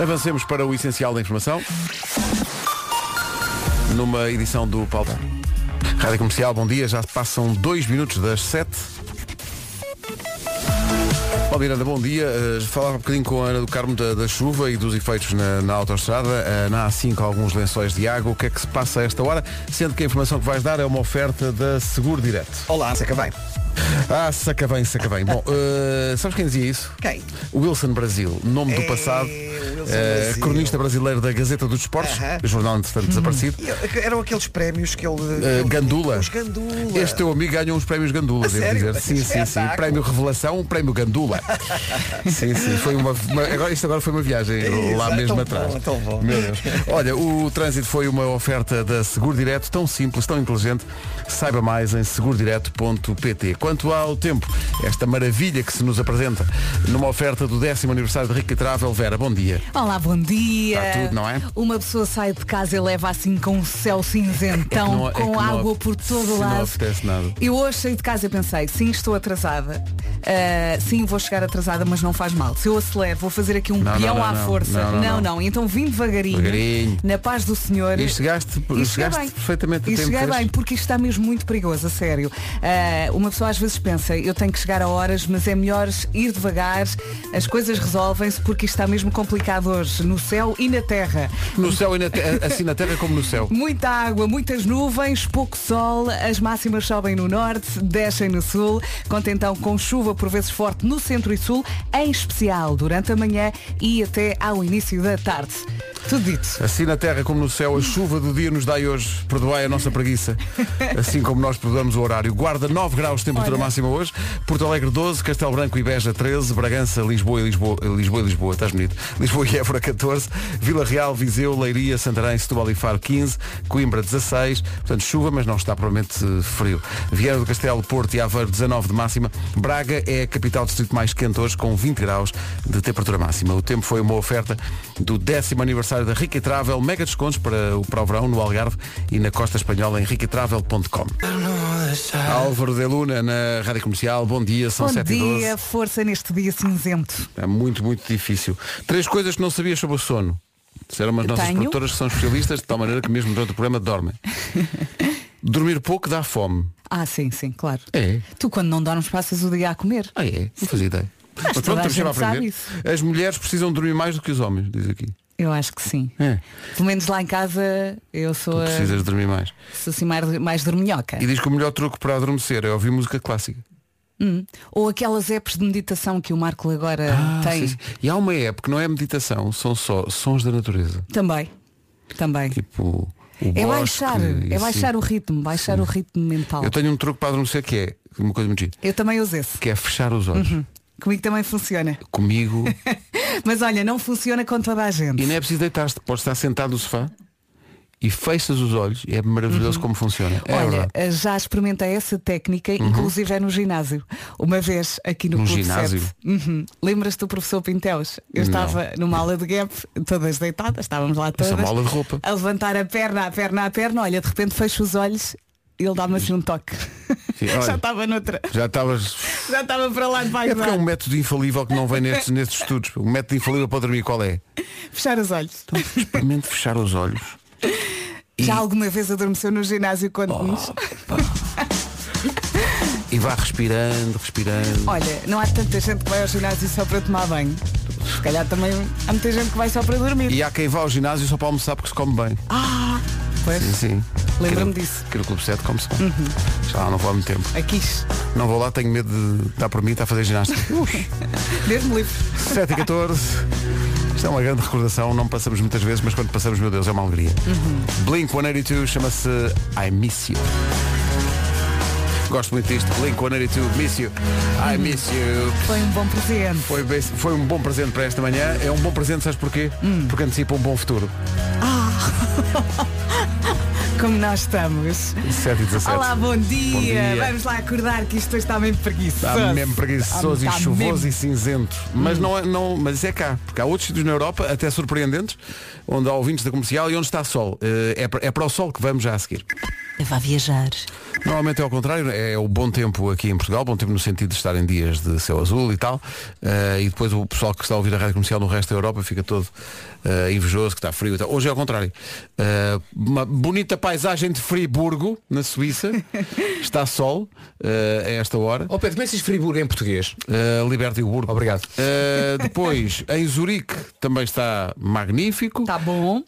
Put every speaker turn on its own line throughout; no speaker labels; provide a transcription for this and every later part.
Avancemos para o essencial da informação. Numa edição do Paulo. Rádio Comercial, bom dia. Já passam dois minutos das sete. Paulo Miranda, bom dia. Uh, falava um bocadinho com a Ana do Carmo da, da chuva e dos efeitos na, na autostrada. Uh, na A5 alguns lençóis de água. O que é que se passa a esta hora? Sendo que a informação que vais dar é uma oferta da Seguro Direto.
Olá, seca bem.
Ah, saca bem, saca bem. Bom, uh, sabes quem dizia isso?
Quem?
Wilson Brasil, nome do
É,
passado. Uh,
Brasil.
cronista brasileiro da Gazeta dos Esportes,
Aham.
jornal entretanto desaparecido.
E Eram aqueles prémios que ele.
Uh, Gandula.
Os Gandula.
Este teu amigo ganhou uns prémios Gandula, devo dizer. Sim, sim, sim.
Espetáculo.
Prémio Revelação, prémio Gandula. sim, sim. Foi uma, uma- agora, isto agora foi uma viagem lá
Exato,
mesmo
tão
atrás.
bom, tão bom.
Meu Deus. Olha, o trânsito foi uma oferta da Seguro Direto, tão simples, tão inteligente. Saiba mais em segurodireto.pt. Quanto ao tempo, esta maravilha que se nos apresenta numa oferta do décimo aniversário de Rica Travel, Vera, bom dia.
Olá, bom dia.
Está tudo, não é?
Uma pessoa sai de casa e leva assim com o céu cinzentão,
não- é
com
não-
água por todo o
não
lado.
apetece nada.
Eu hoje saí de casa e pensei, sim, estou atrasada. Ah, sim, vou chegar atrasada, mas não faz mal. Se eu acelero, vou fazer aqui um
Não,
peão
não,
à
não.
força.
Não, não.
Então vim devagarinho,
Devagarinho.
na paz do Senhor.
E chegaste,
E
chegaste
bem.
perfeitamente a
E cheguei
fez?
bem, porque isto está mesmo muito perigoso, a sério. Ah, uma pessoa às vezes pensa, eu tenho que chegar a horas, mas é melhor ir devagar, as coisas resolvem-se porque isto está mesmo complicado hoje, no céu e na terra.
No céu e na te- assim na terra como no céu.
Muita água, muitas nuvens, pouco sol, as máximas sobem no norte, descem no sul, conta então com chuva por vezes forte no centro e sul, em especial durante a manhã e até ao início da tarde. Tudo dito.
Assim na terra como no céu, a chuva do dia nos dai hoje. Perdoai a nossa preguiça. Assim como nós perdoamos o horário. Guarda 9 graus de temperatura
Olha.
máxima hoje. Porto Alegre 12, Castelo Branco e Beja 13, Bragança, Lisboa e Lisboa, Lisboa e Lisboa, estás bonito. Lisboa e Évora 14, Vila Real, Viseu, Leiria, Santarém, Setúbal e Faro 15, Coimbra 16. Portanto, chuva, mas não está provavelmente eh, frio. Viana do Castelo, Porto e Aveiro 19 de máxima. Braga é a capital do distrito mais quente hoje, com 20 graus de temperatura máxima. O tempo foi uma oferta do décimo aniversário da Rica Travel, mega descontos para o, para o verão no Algarve e na costa espanhola em ricatravel.com. Álvaro de Luna na Rádio Comercial, bom dia, são
Bom
7 e 12.
dia, força neste dia cinzento.
É muito, muito difícil. Três coisas que não sabias sobre o sono. Disseram as nossas
Tenho.
produtoras que são especialistas, de tal maneira que mesmo durante o programa dormem. Dormir pouco dá fome.
Ah, sim, sim, claro.
É.
Tu quando não dormes passas o dia a comer.
Ah, é? Não fazia ideia. Mas pronto, estamos sempre a aprender.
isso.
As mulheres precisam dormir mais do que os homens, diz aqui.
Eu acho que sim.
É.
Pelo menos lá em casa eu sou,
Tu
a,
precisas dormir mais.
sou assim mais, mais dorminhoca.
E diz que o melhor truque para adormecer é ouvir música clássica.
Ou aquelas apps de meditação que o Marco agora
Ah,
tem.
sim, sim. E há uma app que não é meditação, são só sons da natureza.
Também. Também.
Tipo o
É
bosque
baixar, é
assim.
baixar o ritmo, baixar o ritmo mental.
Eu tenho um truque para adormecer que é uma coisa muito gira,
Eu também uso esse.
que é fechar os olhos.
Comigo também funciona.
Comigo.
Mas olha, não funciona com toda a gente.
e não é preciso deitar-te, podes estar sentado no sofá e fechas os olhos. É maravilhoso como funciona. É
Olha,
verdade. Uhum.
já experimentei essa técnica, inclusive é no ginásio. Uma vez aqui no,
No
Clube
ginásio?
7. Uhum. Lembras-te do professor Pinteus? Eu
Não.
estava numa aula de gap, todas deitadas, estávamos lá
é
todas.
uma aula de roupa.
A levantar a perna, a perna, a perna, olha, de repente fecho os olhos ele dá-me assim um toque.
Sim, olha.
já estava noutra.
Já estavas.
Já estava para lá de
É
baixo.
porque é um método infalível que não vem nestes, nestes estudos. O método infalível para dormir qual é?
Fechar os olhos.
Experimente fechar os olhos.
Já alguma vez adormeceu no ginásio quando nos
E vá respirando, respirando.
Olha, não há tanta gente que vai ao ginásio só para tomar banho. Se calhar também há muita gente que vai só para dormir.
E há quem vá ao ginásio só para almoçar porque se come bem.
Pois,
Sim, sim.
Lembra-me disso.
Aqui no Clube 7 come-se bem. Já lá não vou há muito tempo.
aqui,
Não vou lá, tenho medo de dar por mim, está a fazer ginástica.
mesmo livre.
7 e 14. Isto é uma grande recordação, não passamos muitas vezes, mas quando passamos, meu Deus, é uma alegria. Blink 182 chama-se I Miss You. Gosto muito disto. Blink 182, Miss You. I Miss You.
Foi um bom presente.
Foi, foi um bom presente para esta manhã. É um bom presente, sabes porquê? Porque antecipa um bom futuro.
哈哈哈哈 Como nós estamos.
7 e 17.
Olá, bom dia.
Bom dia.
Vamos lá acordar que isto hoje está mesmo preguiçoso.
Está mesmo preguiçoso
Está
e chuvoso
mesmo.
e cinzento. Mas, não é, não, mas isso é cá. Porque há outros sítios na Europa, até surpreendentes, onde há ouvintes da comercial e onde está sol. Eh, É, para- é para o sol que vamos já a seguir.
Vá viajar.
Normalmente é ao contrário, é o bom tempo aqui em Portugal, bom tempo no sentido de estar em dias de céu azul e tal, Eh, e depois o pessoal que está a ouvir a rádio comercial no resto da Europa fica todo eh, invejoso, que está frio e tal. Hoje é ao contrário. Eh, uma bonita paisagem de Friburgo, na Suíça, está sol eh, a esta hora.
Ó Pedro, como é que se diz Friburgo em português?
Uh, Liberty-Burgo.
Obrigado.
Uh, depois, em Zurique também está magnífico.
Está bom.
Uh,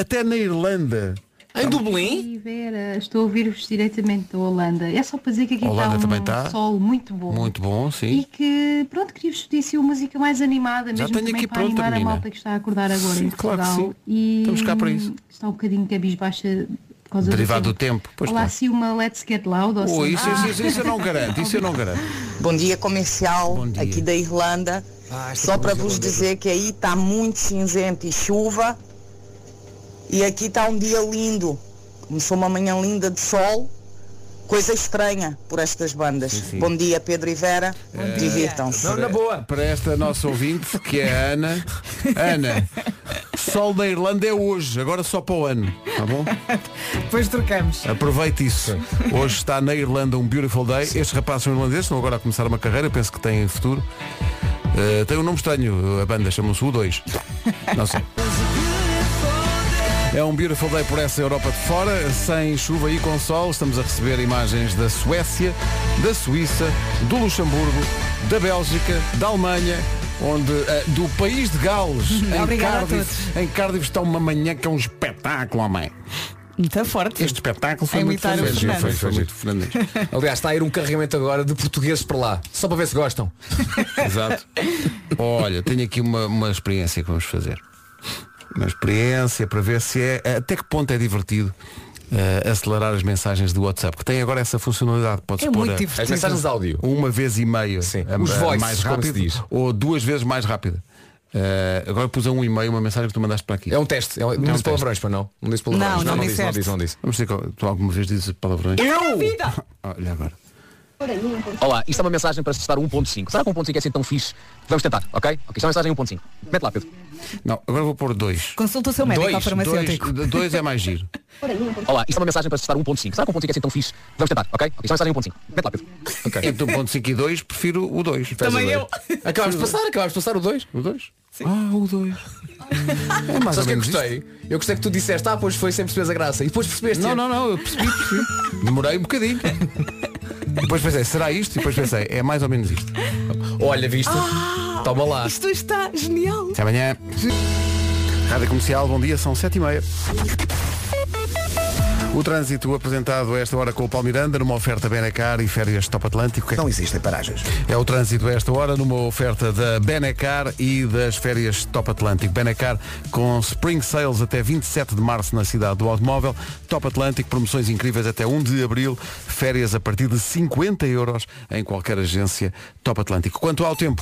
até na Irlanda.
Em Dublin?
Vera, estou a ouvir-vos diretamente da Holanda. É só para dizer que aqui
Holanda
está um
também está.
sol muito bom.
Muito bom,
E
sim.
que, pronto, queria-vos pedir assim, uma música mais animada,
Já
mesmo também
aqui
para
pronta,
animar
menina.
a malta que está a acordar agora
Sim,
em
claro que
Portugal.
sim.
E
Estamos cá para isso.
Está um bocadinho cabisbaixa causa
Derivado
do
do tempo. Pois
Olá,
está.
assim uma Let's Get Loud ou
Oh, isso, isso, isso, isso eu não garanto, isso eu não garanto.
Bom dia comercial,
Bom dia.
aqui da Irlanda.
Ah,
Só para
comercial
vos dizer que aí está muito cinzento e chuva. E aqui está um dia lindo. Começou uma manhã linda de sol. Coisa estranha por estas bandas.
sim.
Bom dia, Pedro e Vera. Divirtam-se.
Não, na boa.
Para esta nossa ouvinte, que é a Ana. Ana, sol da Irlanda é hoje, agora só para o ano. Tá bom?
Depois trocamos.
Aproveite isso. Hoje está na Irlanda um beautiful day. Estes rapazes são irlandeses, estão agora a começar uma carreira, penso que têm futuro. Uh, tem um nome estranho, a banda chama-se U2. Não sei. É um beautiful day por essa Europa de fora, sem chuva e com sol. Estamos a receber imagens da Suécia, da Suíça, do Luxemburgo, da Bélgica, da Alemanha, onde eh, do país de Gales, em Cardiff, em Cardiff está uma manhã que é um espetáculo, homem.
Muito forte.
Este espetáculo foi
A
muito Fernandes.
Fernandes.
Foi, foi muito Fernandes.
Aliás, está a ir um carregamento agora de portugueses para lá. Só para ver se gostam.
Exato. Olha, tenho aqui uma, uma experiência que vamos fazer. Uma experiência para ver se é até que ponto é divertido eh, acelerar as mensagens do WhatsApp, que tem agora essa funcionalidade. Pode-se
É
pôr
muito
a-
As mensagens de áudio.
uma vez e meia
Sim.
a-
Os
a
voices,
mais
como se
rápido
diz.
ou duas vezes mais rápida. Eh, agora pus a um e meio uma mensagem que tu mandaste para aqui.
É um teste. É um, não
um
disse
teste.
palavrões, para não? Não disse palavrões.
Não, não
não, disse, não disse, não disse.
Vamos ver qual- tu alguma vez dizes palavrões?
Eu!
Olha agora.
Olá, isto é uma mensagem para testar o 1.5. Será que o 1.5 é assim tão fixe? Vamos tentar, ok? Ok, isto é uma mensagem 1.5. Mete lá, Pedro.
Não, agora vou pôr dois.
Consulta o seu médico
Dois,
ao farmacêutico.
Dois, dois é mais giro.
Olá, isto é uma mensagem para testar o 1.5. Será que o 1.5 é assim tão fixe? Vamos tentar, ok? Ok, isto é uma mensagem 1.5. Mete lá, Pedro.
Ok.
Entre 1.5 e 2 prefiro o 2.
Também eu.
Acabámos de passar, acabámos de passar o 2.
O 2? Ah, o 2. É mais
Sabes
ou
que eu
menos
gostei? Eu gostei que tu disseste, ah, pois foi sem perceberes a graça. E depois percebeste.
Não, não, não, eu percebi, percebi. Demorei um bocadinho. Depois pensei, será isto? E depois pensei, é mais ou menos isto.
Olha, viste? Toma lá.
Isto está genial.
Até amanhã. Rádio Comercial, bom dia, são sete e meia. O trânsito apresentado a esta hora com o Paulo Miranda numa oferta Benacar e férias Top Atlântico. Que
Não existem paragens.
É o trânsito a esta hora numa oferta da Benacar e das férias Top Atlântico. Benacar com Spring Sales até 27 de março na cidade do automóvel. Top Atlântico, promoções incríveis até 1 de abril. Férias a partir de 50 euros em qualquer agência Top Atlântico. Quanto ao tempo,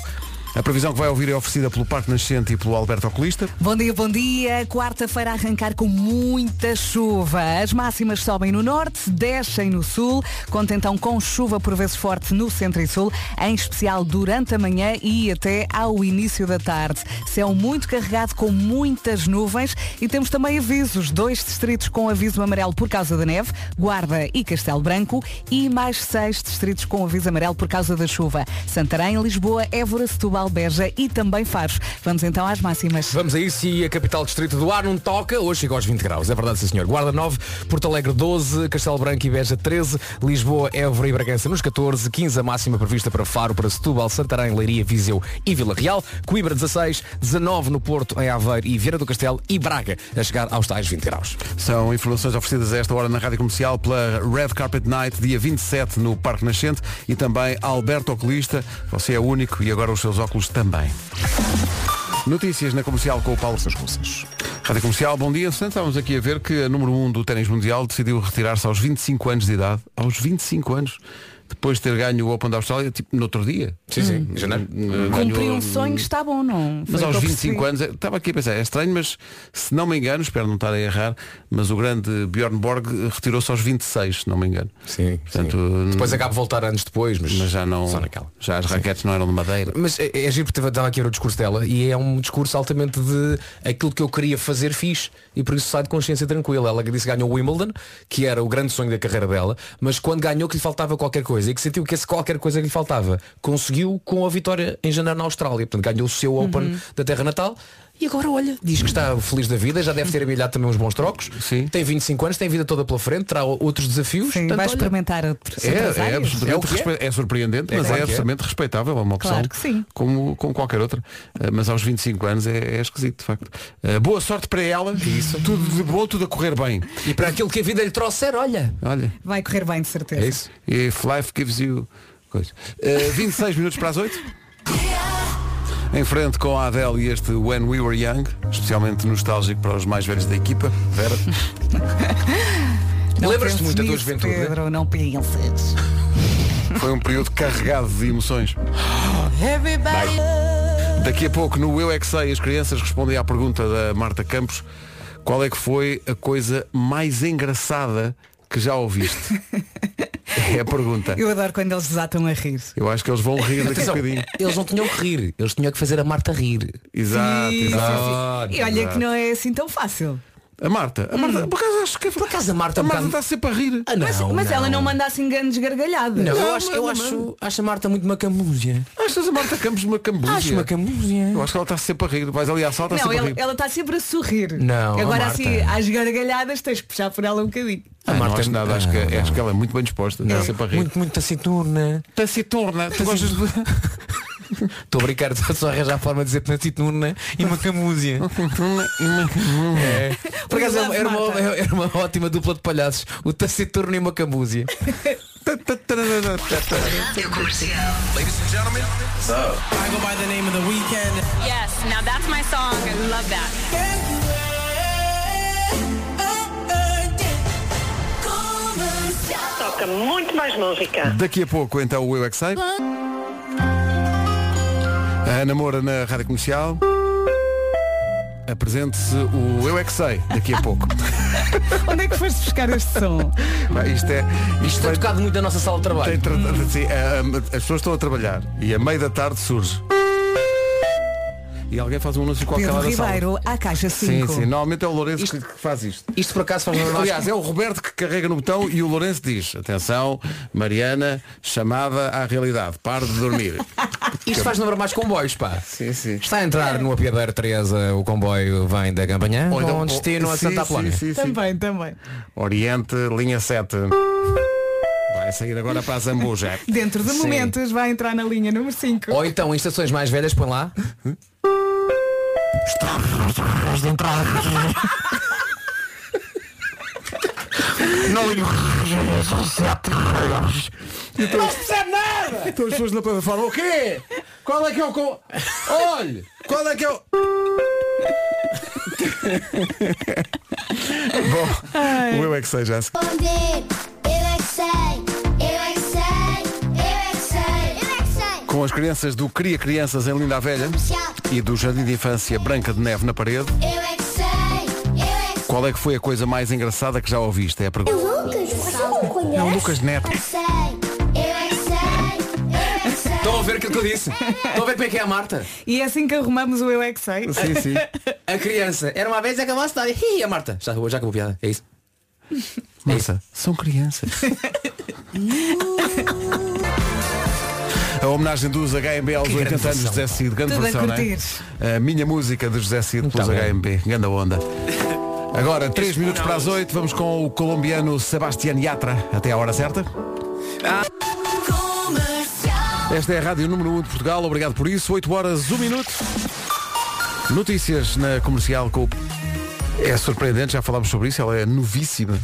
a previsão que vai ouvir é oferecida pelo Parque Nascente e pelo Alberto Oculista.
Bom dia, bom dia. Quarta-feira a arrancar com muita chuva. As máximas sobem no norte, descem no sul, conta então com chuva por vezes forte no centro e sul, em especial durante a manhã e até ao início da tarde. Céu muito carregado com muitas nuvens e temos também avisos. Dois distritos com aviso amarelo por causa da neve, Guarda e Castelo Branco, e mais seis distritos com aviso amarelo por causa da chuva. Santarém, Lisboa, Évora, Setúbal, Beja e também Faros. Vamos então às máximas.
Vamos a isso e a capital distrito do ar não toca. Hoje chega aos 20 graus. É verdade, sim senhor. Guarda 9, Porto Alegre 12, Castelo Branco e Beja 13, Lisboa, Évora e Bragança nos 14, 15 a máxima prevista para Faro, para Setúbal, Santarém, Leiria, Viseu e Vila Real, Coimbra 16, 19 no Porto, em Aveiro e Vieira do Castelo e Braga a chegar aos tais 20 graus.
São informações oferecidas a esta hora na Rádio Comercial pela Red Carpet Night, dia 27 no Parque Nascente e também Alberto Oculista. Você é único e agora os seus óculos também. Notícias na Comercial com o Paulo Seus Russas. Rádio Comercial, bom dia. Portanto, estávamos aqui a ver que a número 1 do ténis mundial decidiu retirar-se aos 25 anos de idade. Aos 25 anos. Depois de ter ganho o Open da Austrália, tipo, no outro dia.
Sim, sim, em janeiro.
Eh,
Cumprir
ganhou-
um sonho está bom, não?
Mas
Foi
aos
que eu
25
percebi.
anos, estava aqui a pensar, é estranho, mas se não me engano, espero não estar a errar, mas o grande Bjorn Borg retirou-se aos 26, se não me engano.
Sim,
Portanto,
sim. Depois
n-
acaba de voltar anos depois, mas,
Mas já não.
Só naquela.
Já as raquetes não eram de madeira.
Mas é, é giro porque estava- aqui ver o discurso dela e é um discurso altamente de aquilo que eu queria fazer fiz e por isso sai de consciência tranquila. Ela disse que ganhou o Wimbledon, que era o grande sonho da carreira dela, mas quando ganhou que lhe faltava qualquer coisa e que sentiu que esse qualquer coisa que lhe faltava conseguiu com a vitória em janeiro na Austrália. Portanto, ganhou o seu Open da terra natal. E agora olha, diz que está feliz da vida, já deve ter amelhado também uns bons trocos.
Sim.
Tem 25 anos, tem a vida toda pela frente, terá outros desafios.
Sim,
Portanto,
vai
olha,
experimentar outras
É, é, absolutamente
É é.
é surpreendente,
É
mas é
é.
absolutamente respeitável, é uma opção
Claro que sim.
Como, como qualquer outra. Eh, Mas aos 25 anos é, é esquisito, de facto. Eh, boa sorte para ela. Isso. Tudo de bom, tudo a correr bem.
E para aquilo que a vida lhe trouxer, olha.
Olha.
Vai correr bem, de certeza.
É isso.
If life gives you. Coisa. Eh, 26 minutos para as 8. Em frente com a Adele e este When We Were Young, especialmente nostálgico para os mais velhos da equipa. Vera.
Lembras-te muito da tua juventude?
Pedro, não penses.
Foi um período carregado de emoções. Daqui a pouco no Eu é que sei, as crianças respondem à pergunta da Marta Campos. Qual é que foi a coisa mais engraçada que já ouviste? É a pergunta.
Eu adoro quando eles desatam a rir.
Eu acho que eles vão rir daqui a bocadinho.
eles não tinham que rir, eles tinham que fazer a Marta rir.
Exato,
Sim,
exato.
E olha que não é assim tão fácil.
A Marta, a Marta, por acaso acho que
Por acaso a Marta
a
um
Marta
bocado-
está sempre a rir.
Ah, não,
Mas, mas ela não manda assim grandes gargalhadas.
Não, eu,
Não,
acho, eu acho, acho a Marta muito macambúzia.
Achas a Marta Campos uma cambúzia?
Acho macambúzia.
Eu acho que ela está sempre a rir. Vais ali à sala, está
Não,
sempre a
ela
rir.
ela está sempre a sorrir.
Não, a
Agora
Marta.
assim, às gargalhadas tens que puxar por ela um bocadinho.
Ah,
A
não
Marta-
acho nada, acho, que,
Ah,
acho que ela é muito bem disposta. Está sempre a rir.
Muito, muito taciturna.
taciturna. Tu gostas de...
Estou a brincar, estou só a arranjar a forma de dizer taciturna e macambúzia. é. Por acaso
love
era uma, era uma ótima dupla de palhaços. O taciturno e o macambúzia.
Yes, now that's my song. I love that.
Toca muito mais música.
Daqui a pouco então o Eu é que sei. A Ana Moura na Rádio Comercial. Apresente-se o Eu é que sei daqui a pouco.
Onde é que foste buscar este som?
Bem, isto é. Isto
Isto tem
vai-
tocado muito na nossa sala de trabalho.
tem tra- sim, a- a- as pessoas estão a trabalhar e a meio da tarde surge. E alguém faz um anúncio qualquer
Pedro
lá sala.
Ribeiro, à caixa 5.
Sim, sim. Normalmente é o Lourenço que, que faz isto.
Isto por acaso faz lembrar
Aliás, é o Roberto que carrega no botão e o Lourenço diz, atenção, Mariana, chamada à realidade, pare de dormir.
Isto faz lembrar mais comboios, pá.
sim, sim.
Está a entrar no apiadeiro Teresa, o comboio vem da Campanhã,
Ou então-
com destino a
sim,
Santa
sim,
Apolónia.
sim, sim.
Também, também.
Oriente, linha 7. Vai sair agora para a Zambuja.
Dentro de
Sim.
momentos vai entrar na linha número 5.
Ou então em estações mais velhas, põe lá.
Não percebe nada! Então as pessoas na plataforma, o quê? Qual é que é o... co- Olhe! Qual é que é o... Bom, o eu é que sei já. Com as crianças do Cria Crianças em Linda a Velha e do Jardim de Infância Branca de Neve na parede, qual é que foi a coisa mais engraçada que já ouviste? É a pergunta. É o Lucas Neto.
Estão a ver aquilo que eu disse? Estão a ver como é que é a Marta?
E é assim que arrumamos o Eu é que sei.
Sim, sim.
A criança. Era uma vez e acabou a cidade. Ih, a Marta. Já, já acabou a piada. É isso.
Moça, são crianças. A homenagem dos HMB aos
Que
80
grande
anos de José Cid, grande
Tudo a
versão, não é? A minha música de José Cid pelos
bom.
HMB, grande onda. Agora, 3 minutos para as 8, vamos com o colombiano Sebastián Yatra, até à hora certa. Esta é a Rádio Número 1 de Portugal, obrigado por isso. 8 horas, 1 minuto. Notícias na comercial com o... É surpreendente, já falámos sobre isso, ela é novíssima.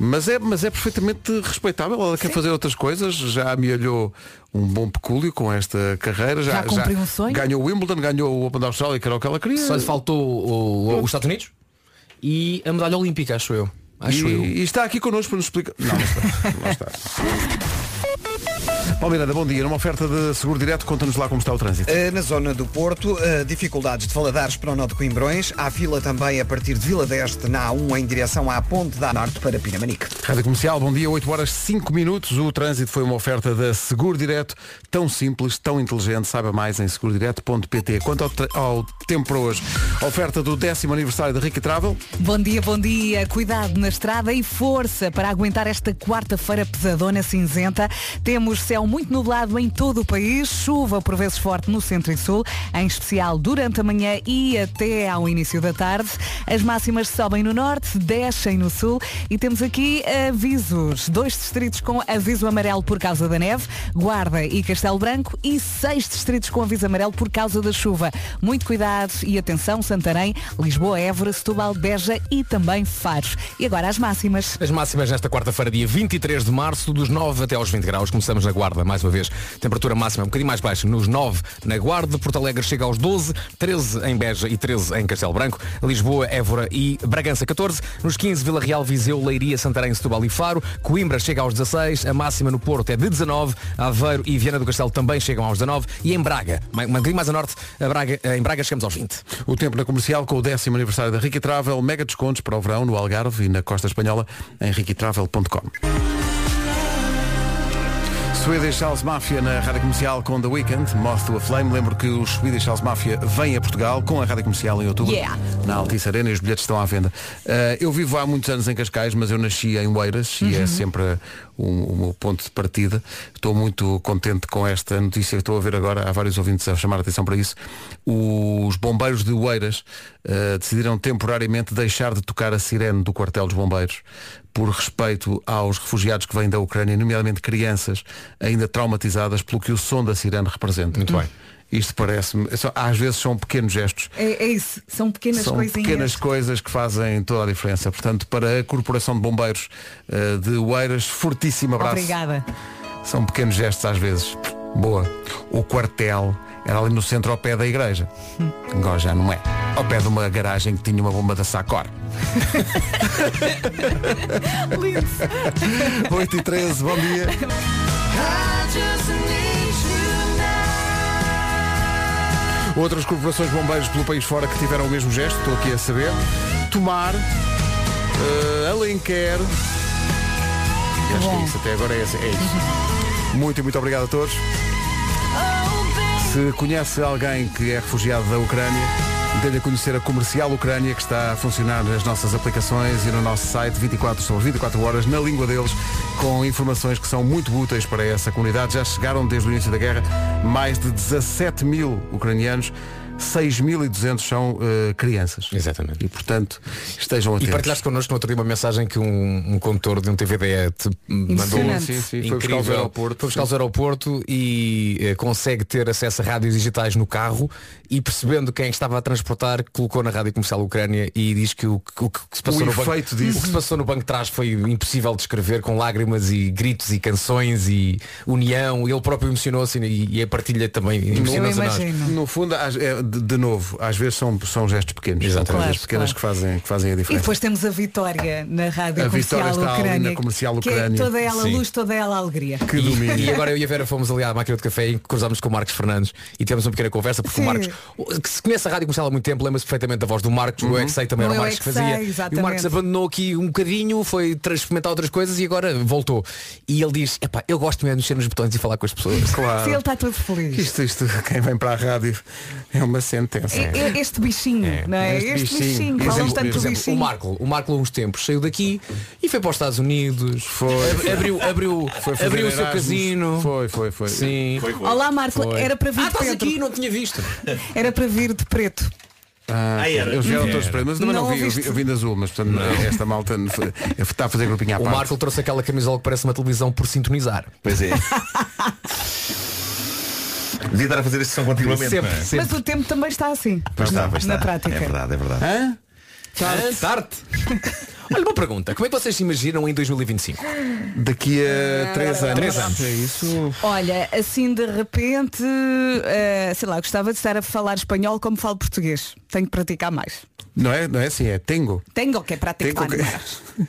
Mas é, mas é perfeitamente respeitável, ela quer fazer outras coisas, já amealhou um bom pecúlio com esta carreira. Já,
Já cumpriu um sonho?
Ganhou o Wimbledon, ganhou o Open da Austrália, que era o que ela queria.
Só lhe faltou o- o- os Estados Unidos e a medalha olímpica, acho eu. Acho eu.
e, e está aqui connosco para nos explicar. Não, não está. Não está. Paulo Miranda, bom dia. Numa oferta de seguro direto, conta-nos lá como está o trânsito.
Eh, Na zona do Porto, eh, dificuldades de Valadares para o nó de Coimbrões. Há fila também a partir de Vila d'Este na A1 em direção à Ponte da Norte para Pinamanique.
Rádio Comercial, bom dia, 8 horas 5 minutos. O trânsito foi uma oferta da Seguro Direto, tão simples, tão inteligente. Saiba mais em segurodireto.pt. Quanto ao, ao tempo para hoje, oferta do décimo aniversário da Ricky Travel.
Bom dia, bom dia. Cuidado na estrada e força para aguentar esta quarta-feira pesadona cinzenta. Temos céu muito nublado em todo o país, chuva por vezes forte no centro e sul, em especial durante a manhã e até ao início da tarde. As máximas sobem no norte, descem no sul e temos aqui avisos. Dois distritos com aviso amarelo por causa da neve, Guarda e Castelo Branco e seis distritos com aviso amarelo por causa da chuva. Muito cuidado e atenção, Santarém, Lisboa, Évora, Setúbal, Beja e também Faros. E agora as máximas.
As máximas nesta quarta-feira, dia 23 de março, dos 9 até aos 20 graus. Começamos na Guarda, mais uma vez. Temperatura máxima um bocadinho mais baixa, nos 9 na Guarda. Porto Alegre chega aos 12, 13 em Beja e 13 em Castelo Branco. Lisboa, Évora e Bragança, 14. Nos 15, Vila Real, Viseu, Leiria, Santarém, Setúbal e Faro. Coimbra chega aos 16. A máxima no Porto é de 19. Aveiro e Viana do Castelo também chegam aos 19. E em Braga, um bocadinho mais a norte, a Braga, em Braga chegamos aos 20.
O tempo na comercial com o décimo aniversário da Ricky Travel, mega descontos para o verão no Algarve e na costa espanhola em riquitravel.com. Swedish House Mafia na Rádio Comercial com The Weekend, Moth to a Flame. Lembro que os Swedish House Mafia vêm a Portugal com a Rádio Comercial em outubro,
Yeah.
na Altice Arena e os bilhetes estão à venda. Uh, eu vivo há muitos anos em Cascais, mas eu nasci em Oeiras e é sempre o, o meu ponto de partida. Estou muito contente com esta notícia que estou a ver agora. Há vários ouvintes a chamar a atenção para isso. Os bombeiros de Oeiras uh, decidiram temporariamente deixar de tocar a sirene do quartel dos bombeiros por respeito aos refugiados que vêm da Ucrânia, nomeadamente crianças ainda traumatizadas pelo que o som da sirene representa. Muito bem. Isto parece-me, é às vezes são pequenos gestos,
É, é isso, são pequenas
são
coisinhas.
pequenas coisas que fazem toda a diferença. Portanto, para a Corporação de Bombeiros eh, de Oeiras, fortíssimo abraço.
Obrigada.
São pequenos gestos às vezes. Boa. O quartel era ali no centro ao pé da igreja. Agora já não é. Ao pé de uma garagem que tinha uma bomba da Sacor. 8 e 13, bom dia. Outras corporações de bombeiros pelo país fora que tiveram o mesmo gesto, estou aqui a saber. Tomar, eh, Alenquer. Acho que é isso, até agora é, é isso. Muito e muito obrigado a todos. Se conhece alguém que é refugiado da Ucrânia, dê-lhe a conhecer a Comercial Ucrânia, que está a funcionar nas nossas aplicações e no nosso site 24 sobre 24 horas, na língua deles, com informações que são muito úteis para essa comunidade. Já chegaram desde o início da guerra mais de 17 mil ucranianos. 6.200 são eh, crianças.
Exatamente.
E, portanto, estejam
E
atentos.
partilhaste connosco no outro dia uma mensagem que um, um condutor de um TVDE te mandou.
Impressionante.
Sim, sim, foi buscar ao aeroporto.
Foi buscar ao aeroporto e eh, consegue ter acesso a rádios digitais no carro e percebendo quem estava a transportar, colocou na rádio comercial Ucrânia e diz que o, que- o que se passou
O
no banco,
disso.
o que se passou no banco de trás foi impossível de descrever com lágrimas e gritos e canções e união. Ele próprio emocionou-se e, e a partilha também emocionou-se a nós.
imagino.
No fundo, é, de, de novo, às vezes são, são gestos pequenos.
Exatamente.
São coisas
Claro,
pequenas
claro.
que, fazem, que fazem a
E
diferença.
depois temos a Vitória na Rádio
A
Comercial
Vitória está ali
Ucrânia.
na Comercial
que é
Ucrânia.
toda ela
Sim.
luz, toda ela alegria.
Que domínio.
E agora eu e a Vera fomos ali à máquina de café e cruzámos com o Marcos Fernandes e tivemos uma pequena conversa porque
Sim.
o Marcos, que se conhece a rádio comercial há muito tempo, lembra-se perfeitamente da voz do Marcos, o Eu XA também
No
era o Marcos que
É Que
fazia.
Sei,
E
exatamente.
o Marcos abandonou aqui um bocadinho, foi experimentar outras coisas e agora voltou. E ele diz, epá, eu gosto mesmo de mexer nos botões e falar com as pessoas.
Se ele
Claro.
está todo feliz.
Isto, isto, quem vem para a rádio é uma sentença.
E- e- Este bichinho, não é?
Este
Este,
bichinho.
bichinho,
exemplo,
tanto
exemplo,
O
bichinho.
Marco, o Marco há uns tempos saiu daqui e foi para os Estados Unidos.
Foi.
Ab- Abriu, abriu,
Foi
abriu o seu casino.
Foi, foi, foi.
Sim.
Olá Marco,
Foi.
era para vir
Ah, estás aqui, não tinha visto.
Era para vir de preto.
Ah,
Ah, era.
eles vieram
Era.
todos pretos, mas eu também não,
Não
vi, eu vi, eu vim de azul, mas portanto, esta malta não foi- está a fazer grupinho à
O
parte.
Marco trouxe aquela camisola que parece uma televisão por sintonizar.
Pois é. Devia estar a fazer isso continuamente.
Sempre,
não é?
sempre.
Mas o tempo também está assim.
Pois está, pois
Na
está.
prática.
É verdade, é verdade.
Hã?
Tarte. Olha uma pergunta, como é que vocês se imaginam em 2025?
Daqui a três anos.
Três anos.
É isso.
Olha, assim de repente, eh, sei lá, gostava de estar a falar espanhol como falo português. Tenho que praticar mais.
Não é, não é assim, é tengo.
Tenho que praticar
Tengo que-
mais.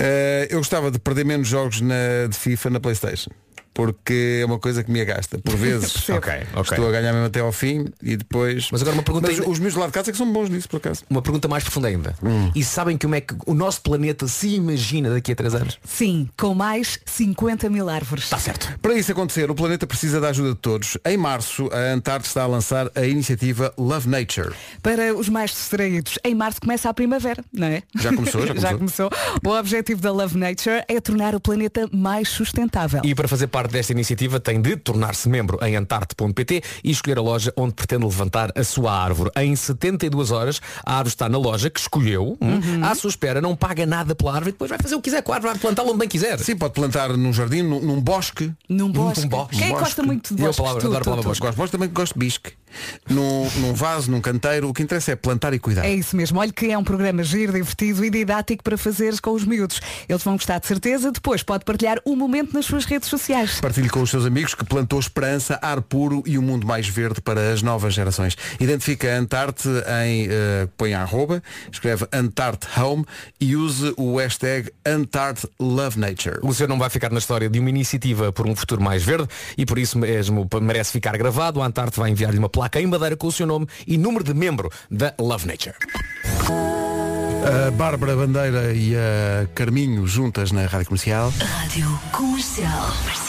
Eh, eu gostava de perder menos jogos na, de FIFA na Playstation. Porque é uma coisa que me agasta. Por vezes
Percebo.
Ok, ok.
estou a ganhar mesmo até ao fim e depois.
Mas agora uma pergunta
Mas
ainda-
os meus lá de casa é que são bons nisso, por acaso.
Uma pergunta mais profunda ainda.
Hum.
E sabem como é que o nosso planeta se imagina daqui a três anos?
Sim, com mais 50 mil árvores.
Está certo.
Para isso acontecer, o planeta precisa da ajuda de todos. Em março, a Antártida está a lançar a iniciativa Love Nature.
Para os mais distraídos, em março começa a primavera, não é?
Já começou, já começou.
O objetivo da Love Nature é tornar o planeta mais sustentável.
E para fazer parte desta iniciativa tem de tornar-se membro em antarte.pt e escolher a loja onde pretende levantar a sua árvore. Em 72 horas, a árvore está na loja que escolheu, hum,
Uhum.
à sua espera, não paga nada pela árvore e depois vai fazer o que quiser com a árvore, vai plantá-la onde bem quiser.
Sim, pode plantar num jardim, num, num bosque.
Num bosque.
Um bosque.
Quem é que
Um
gosta
bosque.
muito de
Eu palavra-
Tu,
adoro a palavra
tu.
Gosto bosque, também gosto de bisque. Num, num vaso, num canteiro. O que interessa é plantar e cuidar.
É isso mesmo. Olha que é um programa giro, divertido e didático para fazeres com os miúdos. Eles vão gostar de certeza. Depois pode partilhar um momento nas suas redes sociais.
Partilhe com os seus amigos que plantou esperança, ar puro e um mundo mais verde para as novas gerações. Identifica a Antarte em eh, põe a arroba, escreve Antarte Home e use o hashtag Antarte Love Nature.
O seu não vai ficar na história de uma iniciativa por um futuro mais verde e por isso mesmo merece ficar gravado. A Antarte vai enviar-lhe uma placa em madeira com o seu nome e número de membro da Love Nature.
A Bárbara Bandeira e a Carminho juntas na Rádio Comercial.
Rádio Comercial.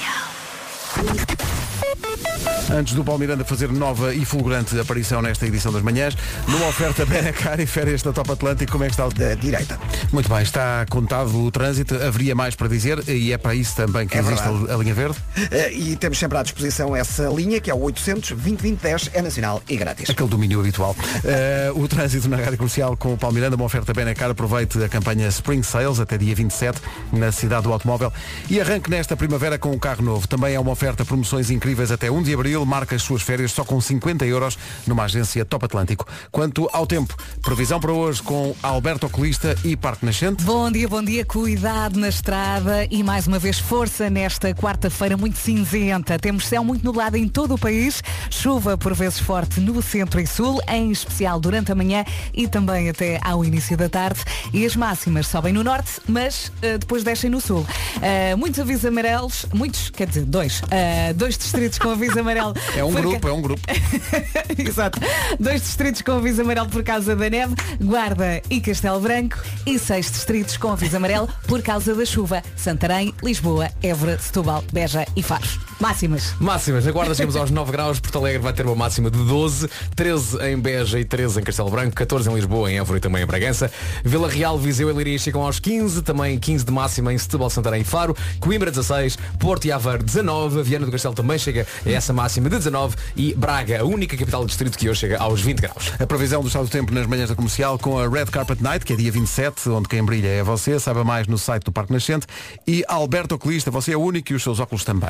Antes do Paulo Miranda fazer nova e fulgurante aparição nesta edição das manhãs, numa oferta Benacar e férias da Top Atlântico, como é que está o
Da direita.
Muito bem, está contado o trânsito, haveria mais para dizer e é para isso também que
É
existe
verdade.
a linha verde.
Eh, e temos sempre à disposição essa linha, que é o 800 2010 é nacional e grátis.
Aquele domínio habitual. Eh, o trânsito na Rádio Comercial com o Paulo Miranda, uma oferta Benacar. Aproveite a campanha Spring Sales até dia 27 na cidade do automóvel e arranque nesta primavera com um carro novo. Também é uma oferta promoções incríveis até 1 de abril. Marca as suas férias só com 50 euros numa agência Top Atlântico. Quanto ao tempo, previsão para hoje com Alberto Oculista e Parque Nascente.
Bom dia, bom dia, cuidado na estrada e mais uma vez força nesta quarta-feira muito cinzenta. Temos céu muito nublado em todo o país, chuva por vezes forte no centro e sul, em especial durante a manhã e também até ao início da tarde. E as máximas sobem no norte, mas eh, depois descem no sul. Eh, muitos avisos amarelos, muitos, quer dizer, dois. Eh, dois distritos com aviso amarelo.
É um
por
grupo,
ca-
é um grupo.
Exato. Dois distritos com aviso amarelo por causa da neve, Guarda e Castelo Branco, e seis distritos com aviso amarelo por causa da chuva, Santarém, Lisboa, Évora, Setúbal, Beja e Faro. Máximas.
Máximas, na Guarda chegamos aos 9 graus, Porto Alegre vai ter uma máxima de 12, 13 em Beja e 13 em Castelo Branco, 14 em Lisboa, em Évora e também em Bragança. Vila Real, Viseu e Leiria chegam aos 15, também 15 de máxima em Setúbal, Santarém e Faro, Coimbra 16, Porto e Aveiro 19, Viana do Castelo também chega a essa máxima de 19 e Braga, a única capital do distrito que hoje chega aos 20 graus.
A previsão do estado do tempo nas manhãs da comercial com a Red Carpet Night, que é dia 27, onde quem brilha é você, saiba mais no site do Parque Nascente. E Alberto Oculista, você é o único e os seus óculos também.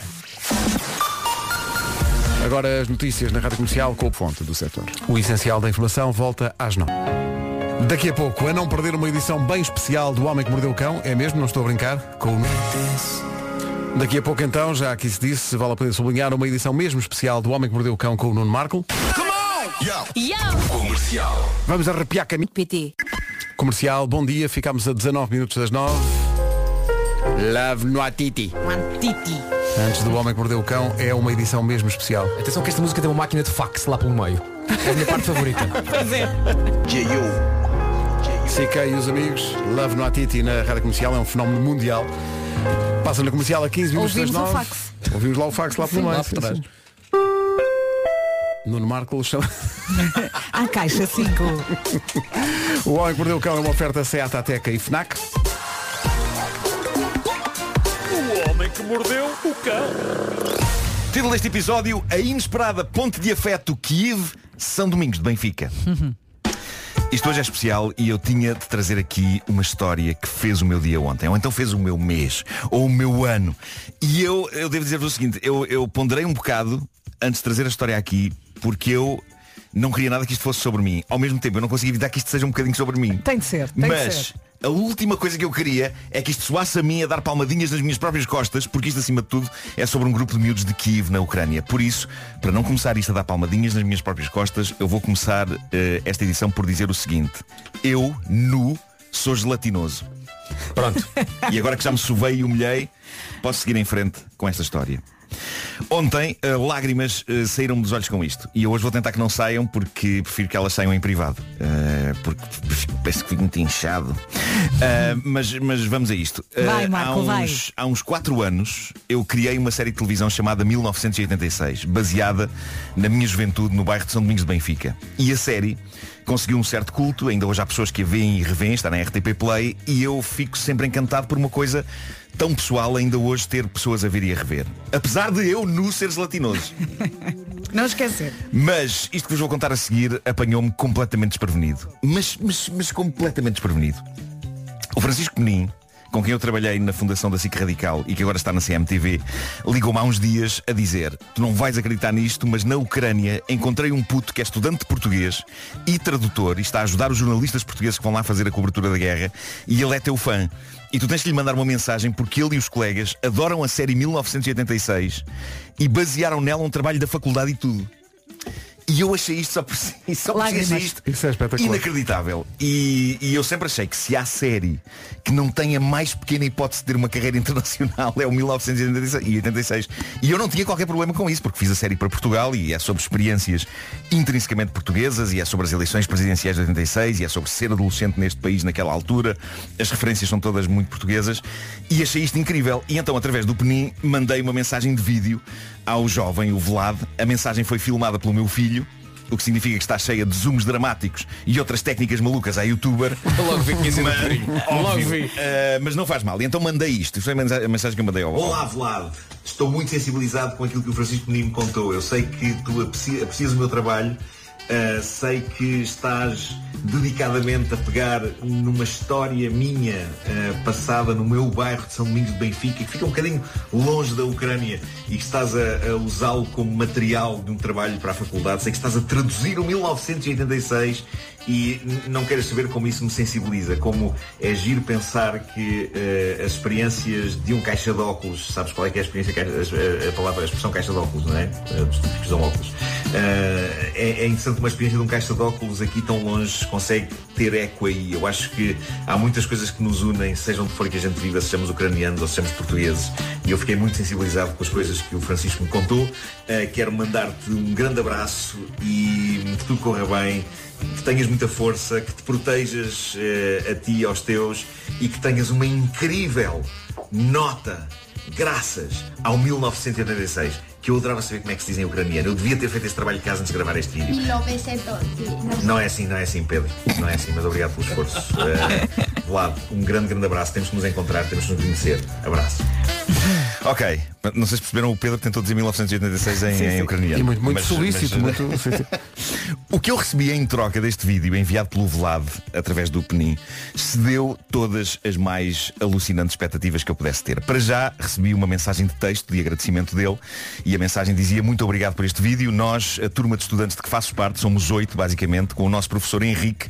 Agora as notícias na Rádio Comercial com o
Fonte do setor.
O essencial da informação volta às 9. Daqui a pouco, a não perder uma edição bem especial do Homem que Mordeu o Cão, é mesmo, não estou a brincar, com o... Daqui a pouco então, já aqui se disse, vale a pena sublinhar uma edição mesmo especial do Homem que Mordeu o Cão com o Nuno Marco. Vamos arrepiar caminho.
PT.
Comercial, bom dia, ficámos a 19 minutos das 9. Love no Atiti.
Titi.
Antes do Homem que Mordeu o Cão, é uma edição mesmo especial.
Atenção que esta música tem uma máquina de fax lá pelo meio. É a minha parte favorita.
CK e os amigos, Love no Atiti na Rádio Comercial é um fenómeno mundial. Passa na comercial a 15 minutos
Ouvimos
das
o
9.
fax.
Ouvimos lá o fax lá pelo meio.
por trás.
sim. Nuno Marco chama.
À caixa 5.
O Homem que Mordeu o Cão é uma oferta Seat Ateca e FNAC.
Título deste episódio, a inesperada ponte de afeto Kiev, São Domingos de Benfica. Isto hoje é especial e eu tinha de trazer aqui uma história que fez o meu dia ontem, ou então fez o meu mês, ou o meu ano. E eu, eu devo dizer-vos o seguinte, eu, eu ponderei um bocado antes de trazer a história aqui, porque eu não queria nada que isto fosse sobre mim. Ao mesmo tempo, eu não consegui evitar que isto seja um bocadinho sobre mim.
Tem de ser, tem de
Mas
ser.
A última coisa que eu queria é que isto soasse a mim a dar palmadinhas nas minhas próprias costas, porque isto acima de tudo é sobre um grupo de miúdos de Kiev na Ucrânia. Por isso, para não começar isto a dar palmadinhas nas minhas próprias costas, eu vou começar eh, esta edição por dizer o seguinte. Eu, nu, sou gelatinoso.
Pronto.
E agora que já me sovei e humilhei, posso seguir em frente com esta história. Ontem, eh, lágrimas eh, saíram-me dos olhos com isto. E eu hoje vou tentar que não saiam porque prefiro que elas saiam em privado. Eh, porque penso que fico muito inchado. Mas, mas vamos a isto.
Vai, Marco,
há,
vai.
uns, há uns 4 anos eu criei uma série de televisão chamada 1986, baseada na minha juventude no bairro de São Domingos de Benfica. E a série conseguiu um certo culto, ainda hoje há pessoas que a veem e revêem, está na RTP Play, e eu fico sempre encantado por uma coisa tão pessoal ainda hoje ter pessoas a ver e a rever. Apesar de eu nu ser gelatinoso.
Não esquecer.
Mas isto que vos vou contar a seguir apanhou-me completamente desprevenido. Mas, mas, mas completamente desprevenido. O Francisco Menin, com quem eu trabalhei na fundação da SIC Radical e que agora está na CMTV, ligou-me há uns dias a dizer tu não vais acreditar nisto, mas na Ucrânia encontrei um puto que é estudante de português e tradutor e está a ajudar os jornalistas portugueses que vão lá fazer a cobertura da guerra e ele é teu fã. E tu tens de lhe mandar uma mensagem porque ele e os colegas adoram a série 1986 e basearam nela um trabalho da faculdade e tudo. E eu achei isto só por si. Só por si isto
Isso é espetacular.
inacreditável. E, e eu sempre achei que se há série que não tenha mais pequena hipótese de ter uma carreira internacional é o 1986. E eu não tinha qualquer problema com isso, porque fiz a série para Portugal e é sobre experiências intrinsecamente portuguesas e é sobre as eleições presidenciais de 86 e é sobre ser adolescente neste país naquela altura. As referências são todas muito portuguesas e achei isto incrível. E então, através do Penin, mandei uma mensagem de vídeo ao jovem, o Vlad. A mensagem foi filmada pelo meu filho o que significa que está cheia de zooms dramáticos e outras técnicas malucas à youtuber.
Logo vi que ia ser
mas,
Logo vi.
eh, mas não faz mal. E então mandei isto. Isto foi a mensa- a mensagem que eu mandei ao
Olá Vlad, estou muito sensibilizado com aquilo que o Francisco Menino me contou. Eu sei que tu apreci- aprecias o meu trabalho, uh, sei que estás dedicadamente a pegar numa história minha uh, passada no meu bairro de São Domingos de Benfica, que fica um bocadinho longe da Ucrânia e que estás a, a usá-lo como material de um trabalho para a faculdade. Sei que estás a traduzir o 1986 e não queres saber como isso me sensibiliza, como é giro pensar que eh, as experiências de um caixa de óculos, sabes qual é que é a experiência, caixa- a, a palavra, a expressão caixa de óculos, não é? De óculos. Eh, é, é interessante uma experiência de um caixa de óculos aqui tão longe consegue ter eco aí. Eu acho que há muitas coisas que nos unem, sejam de for que a gente viva, sejamos ucranianos ou sejamos portugueses. E eu fiquei muito sensibilizado com as coisas que o Francisco me contou. Eh, quero mandar-te um grande abraço e que tudo corra bem que tenhas muita força, que te protejas eh, a ti e aos teus e que tenhas uma incrível nota graças ao 1986 que eu adorava saber como é que se diz em ucraniano. Eu devia ter feito esse trabalho de casa antes de gravar este vídeo. Não é assim, não é assim, Pedro. Não é assim, mas obrigado pelo esforço. Uh, Vlad, um grande, grande abraço. Temos que nos encontrar, temos que nos conhecer. Abraço.
Ok, não sei se perceberam, o Pedro tentou dizer 1986 em,
Sim,
em ucraniano.
E muito- muito
Mas-
solícito,
mas-
muito-.
O que eu recebi em troca deste vídeo, enviado pelo Vlad, através do Penin, cedeu todas as mais alucinantes expectativas que eu pudesse ter. Para já, recebi uma mensagem de texto de agradecimento dele e a mensagem dizia muito obrigado por este vídeo. Nós, a turma de estudantes de que faço parte, somos oito, basicamente, com o nosso professor Henrique,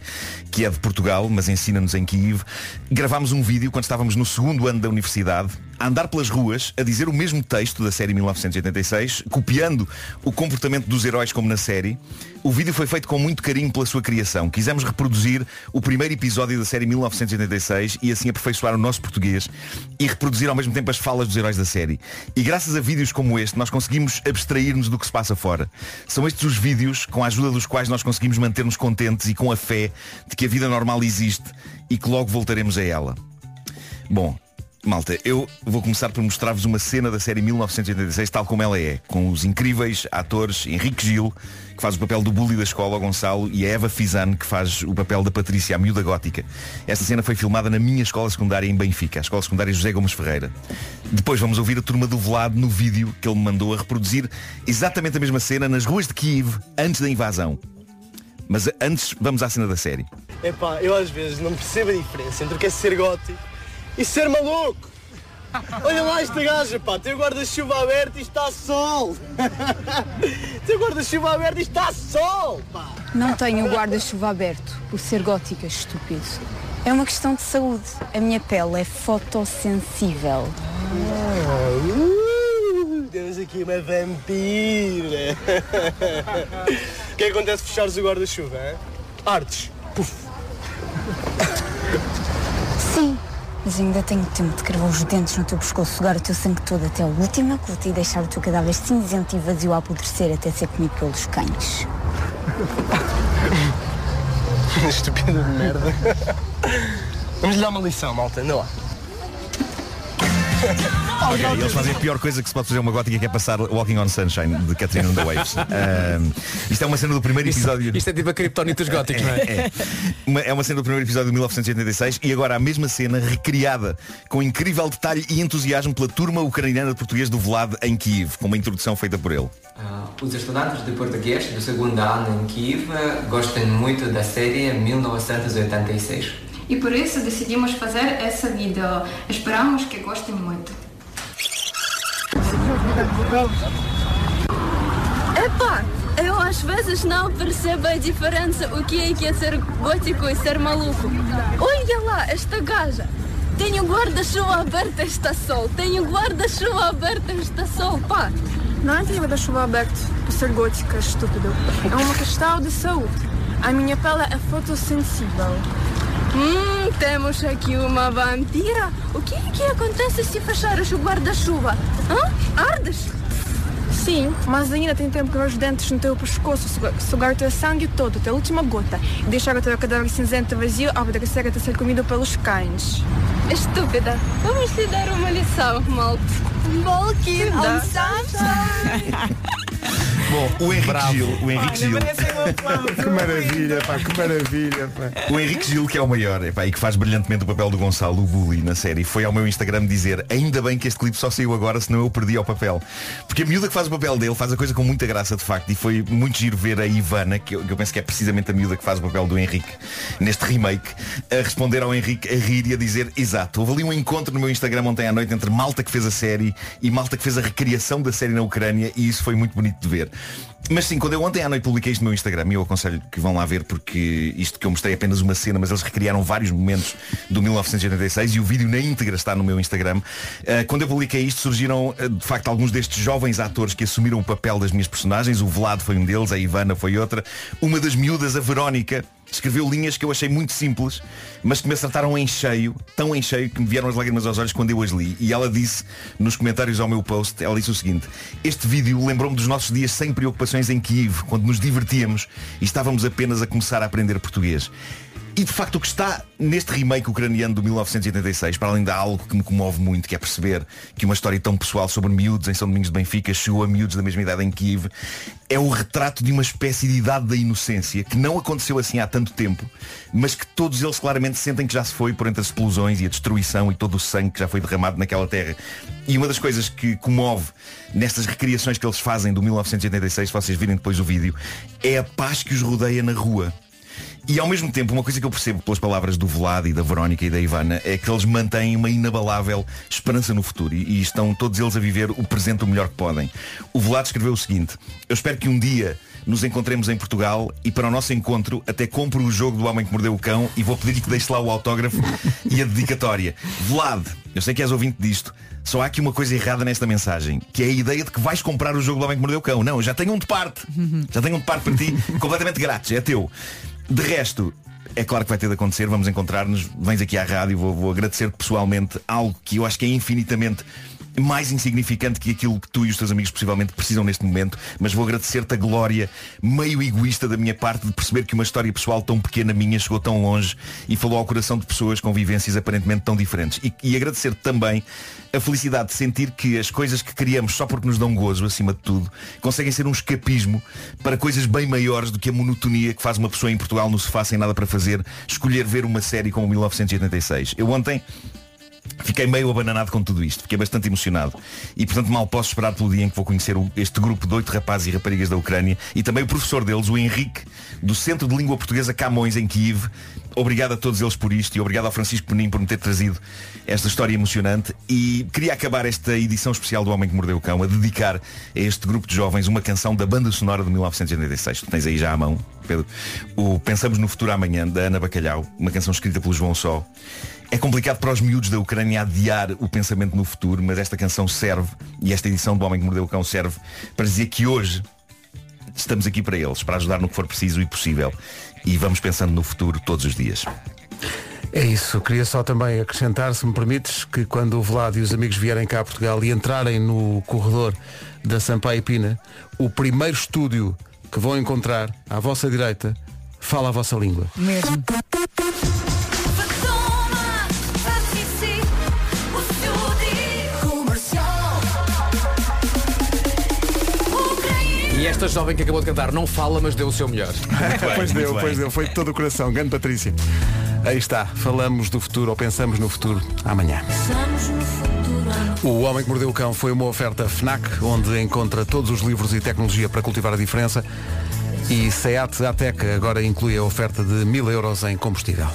que é de Portugal, mas ensina-nos em Kiev. Gravámos um vídeo quando estávamos no segundo ano da universidade, a andar pelas ruas, a dizer o mesmo texto da série 1986, copiando o comportamento dos heróis como na série. O vídeo foi feito com muito carinho pela sua criação. Quisemos reproduzir o primeiro episódio da série 1986 e assim aperfeiçoar o nosso português e reproduzir ao mesmo tempo as falas dos heróis da série. E graças a vídeos como este, nós conseguimos abstrair-nos do que se passa fora. São estes os vídeos com a ajuda dos quais nós conseguimos manter-nos contentes e com a fé de que a vida normal existe e que logo voltaremos a ela. Bom, Malta, eu vou começar por mostrar-vos uma cena da série 1986 tal como ela é, com os incríveis atores Henrique Gil, que faz o papel do bully da escola, Gonçalo, e a Eva Fizan, que faz o papel da Patrícia, a miúda gótica. Esta cena foi filmada na minha escola secundária em Benfica, a escola secundária José Gomes Ferreira. Depois vamos ouvir a turma do Velado no vídeo que ele me mandou a reproduzir exatamente a mesma cena nas ruas de Kiev, antes da invasão. Mas antes, vamos à cena da série.
Epá, eu às vezes não percebo a diferença entre o que é ser gótico e ser maluco. Olha lá esta gaja, pá, tem o guarda-chuva aberto e está sol. tem o guarda-chuva aberto e está sol, pá.
Não tenho o guarda-chuva aberto por ser gótica, estúpido. É uma questão de saúde. A minha pele é fotossensível.
Uh, temos aqui uma vampira. O que acontece se fechares o guarda-chuva? Artes. Puf.
Sim, Mas ainda tenho tempo de cravar os dentes no teu pescoço, sugar o teu sangue todo até a última gota e deixar o teu cadáver cinzento e vazio a apodrecer até ser comido pelos cães.
Estúpido de merda. Vamos lhe dar uma lição, malta. Anda lá.
Ok, eles fazem a pior coisa que se pode fazer uma gótica que é passar Walking on Sunshine de Catherine and the Waves. Ahm, isto é uma cena do primeiro episódio.
Isto é tipo a criptonita dos góticos, não é?
É, Uma- é uma cena do primeiro episódio de 1986 e agora a mesma cena recriada com incrível detalhe e entusiasmo pela turma ucraniana de português do Vlad em Kiev, com uma introdução feita por ele.
Ah, Os estudantes de português do segundo ano em Kiev eh, gostam muito da série 1986.
E por isso decidimos fazer esse vídeo. Esperamos que gostem muito.
Epá, eu às vezes não percebo a diferença o que é que é ser gótico e ser maluco. Olha lá, esta gaja. Tenho guarda-chuva aberto está sol. Tenho guarda-chuva aberto está sol, pá.
Não é ter guarda-chuva aberto por ser gótica, estúpido. É uma questão de saúde. A minha pele é fotossensível.
Hum, temos aqui uma vampira. O que é que acontece se fechares o guarda-chuva? Hã? Ardes?
Sim, mas ainda tem tempo para os dentes no teu pescoço, sugar, sugar o teu sangue todo, até a última gota, e deixar o teu cadáver cinzento vazio ao apodrecer até ser comido pelos cães.
Estúpida. Vamos lhe dar uma lição, malta. Walking on sunshine.
Bom, o Henrique Gil, o Henrique Gil.
Que maravilha, pá, que maravilha, pá.
O Henrique Gil, que é o maior epá, e que faz brilhantemente o papel do Gonçalo, o bully, na série, foi ao meu Instagram dizer ainda bem que este clipe só saiu agora, senão eu perdi ao papel. Porque a miúda que faz o papel dele faz a coisa com muita graça, de facto, e foi muito giro ver a Ivana, que eu, que eu penso que é precisamente a miúda que faz o papel do Henrique neste remake, a responder ao Henrique a rir e a dizer exato. Houve ali um encontro no meu Instagram ontem à noite entre malta que fez a série e malta que fez a recriação da série na Ucrânia e isso foi muito bonito de ver. Mas sim, quando eu ontem à noite publiquei isto no meu Instagram, e eu aconselho que vão lá ver porque isto que eu mostrei é apenas uma cena, mas eles recriaram vários momentos do 1986 e o vídeo na íntegra está no meu Instagram. Uh, quando eu publiquei isto surgiram uh, de facto alguns destes jovens atores que assumiram o papel das minhas personagens. O Vlad foi um deles, a Ivana foi outra. Uma das miúdas, a Verónica, escreveu linhas que eu achei muito simples, mas que me acertaram em cheio, tão em cheio que me vieram as lágrimas aos olhos quando eu as li. E ela disse nos comentários ao meu post, ela disse o seguinte, este vídeo lembrou-me dos nossos dias sem preocupações em Kiev, quando nos divertíamos e estávamos apenas a começar a aprender português. E de facto o que está neste remake ucraniano do 1986, para além de algo que me comove muito, que é perceber que uma história tão pessoal sobre miúdos em São Domingos de Benfica chegou a miúdos da mesma idade em Kiev, é o retrato de uma espécie de idade da inocência que não aconteceu assim há tanto tempo, mas que todos eles claramente sentem que já se foi por entre as explosões e a destruição e todo o sangue que já foi derramado naquela terra. E uma das coisas que comove nestas recriações que eles fazem do 1986, se vocês virem depois o vídeo, é a paz que os rodeia na rua. E ao mesmo tempo, uma coisa que eu percebo pelas palavras do Vlad e da Verónica e da Ivana é que eles mantêm uma inabalável esperança no futuro e, e estão todos eles a viver o presente o melhor que podem. O Vlad escreveu o seguinte, eu espero que um dia nos encontremos em Portugal e para o nosso encontro até compro o jogo do Homem que Mordeu o Cão e vou pedir que deixe lá o autógrafo e a dedicatória. Vlad, eu sei que és ouvinte disto, só há aqui uma coisa errada nesta mensagem, que é a ideia de que vais comprar o jogo do Homem que Mordeu o Cão. Não, eu já tenho um de parte. Já tenho um de parte para ti, completamente grátis, é teu. De resto, é claro que vai ter de acontecer, vamos encontrar-nos, vens aqui à rádio, vou, vou agradecer-te pessoalmente algo que eu acho que é infinitamente mais insignificante que aquilo que tu e os teus amigos possivelmente precisam neste momento, mas vou agradecer-te a glória meio egoísta da minha parte de perceber que uma história pessoal tão pequena minha chegou tão longe e falou ao coração de pessoas com vivências aparentemente tão diferentes. E, e agradecer-te também a felicidade de sentir que as coisas que criamos só porque nos dão gozo, acima de tudo, conseguem ser um escapismo para coisas bem maiores do que a monotonia que faz uma pessoa em Portugal no sofá sem nada para fazer, escolher ver uma série como 1986. Eu ontem Fiquei meio abananado com tudo isto, fiquei bastante emocionado e portanto mal posso esperar pelo dia em que vou conhecer este grupo de oito rapazes e raparigas da Ucrânia e também o professor deles, o Henrique, do Centro de Língua Portuguesa Camões em Kiev. Obrigado a todos eles por isto e obrigado ao Francisco Penin por me ter trazido esta história emocionante e queria acabar esta edição especial do Homem que Mordeu o Cão a dedicar a este grupo de jovens uma canção da banda sonora de 1986. Tu tens aí já à mão, Pedro. O Pensamos no Futuro Amanhã, da Ana Bacalhau, uma canção escrita pelo João Só. É complicado para os miúdos da Ucrânia adiar o pensamento no futuro, mas esta canção serve, e esta edição do Homem que Mordeu o Cão serve, para dizer que hoje estamos aqui para eles, para ajudar no que for preciso e possível. E vamos pensando no futuro todos os dias.
É isso, queria só também acrescentar, se me permites, que quando o Vlad e os amigos vierem cá a Portugal e entrarem no corredor da Sampaio Pina, o primeiro estúdio que vão encontrar à vossa direita fala a vossa língua.
Mesmo.
Esta jovem que acabou de cantar não fala, mas deu o seu melhor.
pois deu, pois deu, foi de todo o coração. Grande Patrícia. Aí está, falamos do futuro ou pensamos no futuro amanhã. O Homem que Mordeu o Cão foi uma oferta FNAC, onde encontra todos os livros e tecnologia para cultivar a diferença. E SEAT Ateca agora inclui a oferta de mil euros em combustível.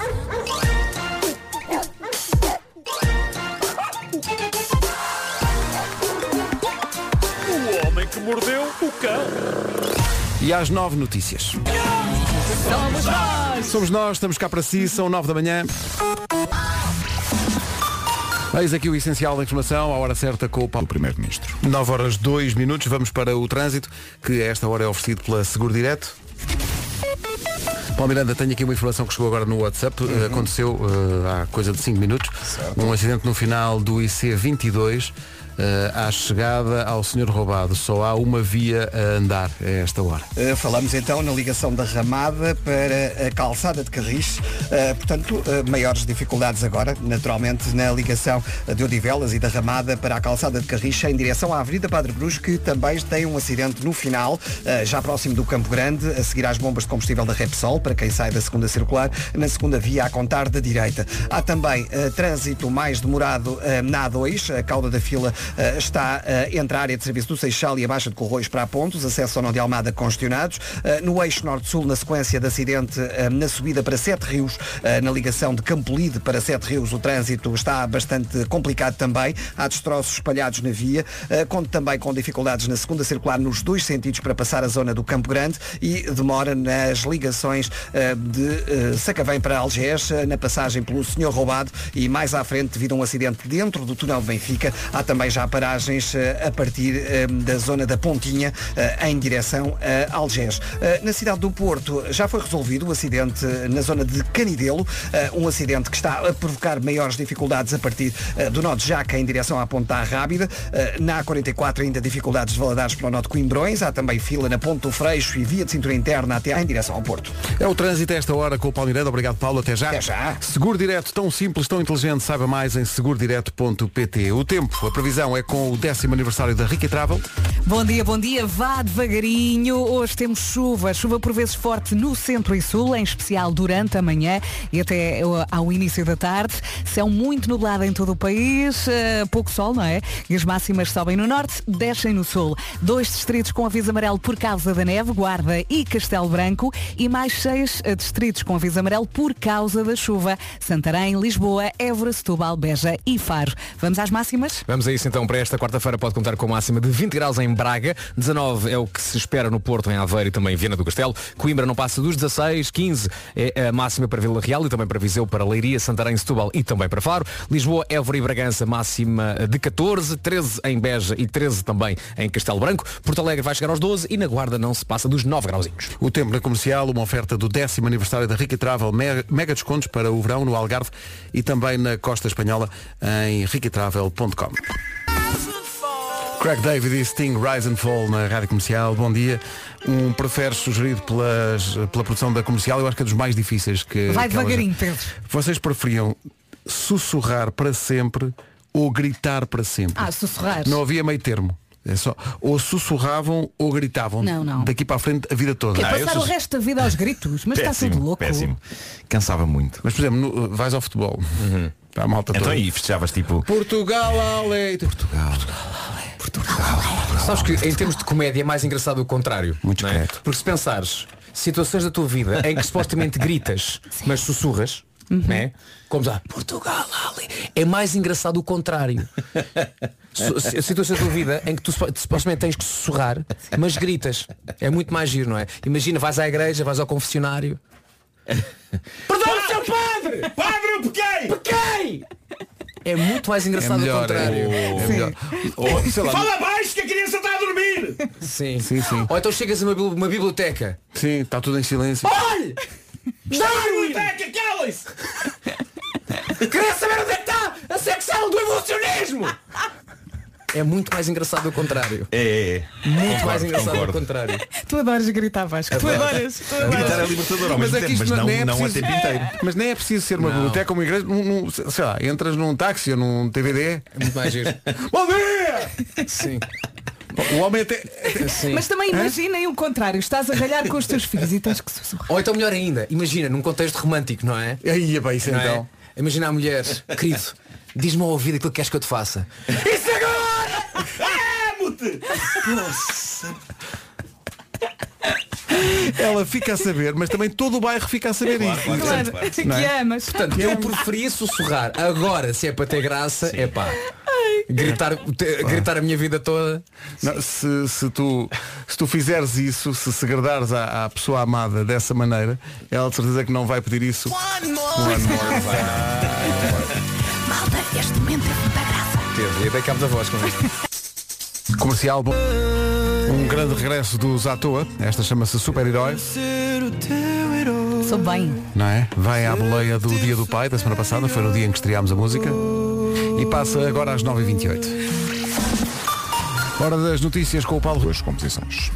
Mordeu o cão.
E às nove notícias.
Somos nós!
Somos nós, estamos cá para si, são nove da manhã. Eis aqui o essencial da informação, à hora certa com o Paulo Primeiro-Ministro. 9 horas 2 minutos, vamos para o trânsito, que a esta hora é oferecido pela Seguro Direto. Paulo Miranda, tenho aqui uma informação que chegou agora no WhatsApp.
Uhum.
Aconteceu eh, há coisa de 5 minutos. Um acidente no final do IC 22. Eh, à chegada ao senhor roubado. Só há uma via a andar a esta hora.
Uh, falamos então na ligação da Ramada para a calçada de Carris. Uh, portanto, maiores dificuldades agora, naturalmente, na ligação de Odivelas e da Ramada para a calçada de Carris em direção à Avenida Padre Brus, que também tem um acidente no final, já próximo do Campo Grande, a seguir às bombas de combustível da Repsol, para quem sai da segunda circular, na segunda via a contar da direita. Há também trânsito mais demorado na A2, a cauda da fila uh, está uh, entre a área de serviço do Seixal e a Baixa de Corroios para a Pontos, acesso ao Nó de Almada congestionados. Uh, no eixo norte-sul, na sequência de acidente na subida para Sete Rios, na ligação de Campolide para Sete Rios, o trânsito está bastante complicado também. Há destroços espalhados na via, conto também com dificuldades na segunda circular nos dois sentidos para passar a zona do Campo Grande e demora nas ligações de Sacavém para Algés, na passagem pelo Senhor Roubado e mais à frente, devido a um acidente dentro do túnel de Benfica, há também já paragens a partir da zona da Pontinha em direção a Algés. Na cidade do Porto já foi resolvido o acidente na zona de Canidelo, um acidente que está a provocar maiores dificuldades a partir do nó de Jaca em direção à Ponta Rábida. Na A44 ainda dificuldades de Valadares para o nó de Coimbrões, há também fila na Ponta do Freixo e via de cintura interna até em direção ao Porto.
É o trânsito a esta hora com o Paulo Miranda. Obrigado, Paulo. Até já.
Até já.
Seguro Direto, tão simples, tão inteligente. Saiba mais em segurodireto.pt. O tempo, a previsão é com o décimo aniversário da Rica Travel.
Bom dia, bom dia. Vá devagarinho. Hoje temos chuva, chuva por vezes forte no centro e sul, em especial durante a manhã e até ao início da tarde. Céu muito nublado em todo o país, uh, pouco sol, não é? E as máximas sobem no norte, descem no sul. Dois distritos com aviso amarelo por causa da neve, Guarda e Castelo Branco, e mais seis uh, distritos com aviso amarelo por causa da chuva. Santarém, Lisboa, Évora, Setúbal, Beja e Faro. Vamos às máximas?
Vamos a isso então para esta quarta-feira pode contar com máxima de 20 graus em Braga, 19 é o que se espera no Porto, em Aveiro e também em Viana do Castelo, Coimbra não passa dos 16, 15 é a máxima para Vila Real e também para Viseu, para Leiria, Santarém, Setúbal e também para Faro, Lisboa, Évora e Bragança máxima de 14, 13 em Beja e 13 também em Castelo Branco, Porto Alegre vai chegar aos 12 e na Guarda não se passa dos 9 grauzinhos.
O tempo na comercial, uma oferta do décimo aniversário da Rica Travel, mega descontos para o verão no Algarve e também na costa espanhola em riquitravel.com. Craig David e Sting Rise and Fall na Rádio Comercial. Bom dia. Um prefere sugerido pelas, pela produção da comercial, eu acho que é dos mais difíceis que.
Vai
que
devagarinho, Pedro.
Vocês preferiam sussurrar para sempre ou gritar para sempre?
Ah, sussurrar.
Não havia meio termo. É só, ou sussurravam ou gritavam.
Não, não.
Daqui para a frente a vida toda.
Quer passar o resto da vida aos gritos? Mas está tudo louco.
péssimo. Cansava muito.
Mas, por exemplo, no- vais ao futebol. Para a malta
Então
toda.
aí festejavas tipo.
Portugal, Ale. Portugal.
Sabes que em termos de comédia é mais engraçado o contrário.
Muito
é? Porque se pensares situações da tua vida em que supostamente gritas, mas sussurras, né? Como já, Portugal, Ali, é mais engraçado o contrário. Situações da tua vida em que tu supo- supostamente tens que sussurrar, mas gritas. É muito mais giro, não é? Imagina, vais à igreja, vais ao confessionário. Perdão, seu padre!
Padre, eu pequei!
Pequei! É muito mais engraçado
melhor,
o contrário.
é- é melhor. Ou, sei lá,
Fala baixo que a criança está a dormir!
Sim.
Sim, sim.
Ou então chegas a uma, uma biblioteca.
Sim, está tudo em silêncio.
Olhe!
Está a biblioteca, calem-se!
Queria saber onde é que está a secção do evolucionismo! É muito mais engraçado o contrário.
É, é.
Muito
Concordo,
mais engraçado o contrário.
Tu adoras gritar, Vasco. Tu
Adoro.
adoras. Tu
Gritar é libertador mesmo
é
tempo, mas não,
nem é
não a
preciso-
tempo inteiro.
Mas nem é preciso ser uma
Não.
biblioteca ou uma igreja, num, num- sei lá, entras num táxi ou num TVD.
É muito mais giro.
Bom dia!
Sim.
O homem até.
Mas também imaginem o contrário. Estás a ralhar com os teus filhos e tens que sussurrar.
Ou então melhor ainda, imagina, num contexto romântico, não é?
Aí, bem, isso
Não é?
então.
Imagina a mulher, querido, diz-me ao ouvido aquilo que queres que eu te faça.
Isso! Amo-te!
Ela fica a saber, mas também todo o bairro fica a saber isso.
Claro, que
Não é?
amas.
Portanto, eu preferia sussurrar. Agora, se é para ter graça, é pá. Gritar, te- gritar a minha vida toda.
Não, se, se, tu, se tu fizeres isso, se segredares à, à pessoa amada dessa maneira, ela de certeza que não vai pedir isso. One more.
Malta, este momento é muita graça.
Teve, e dei cabo da voz com isto.
Comercial bom. Um grande regresso dos à toa. Esta chama-se Super-Herói.
Sou bem.
Não é? Vai à boleia do Dia do Pai da semana passada, foi no dia em que estreámos a música. E passa agora às 9h28. Hora das notícias com o Paulo Duas composições.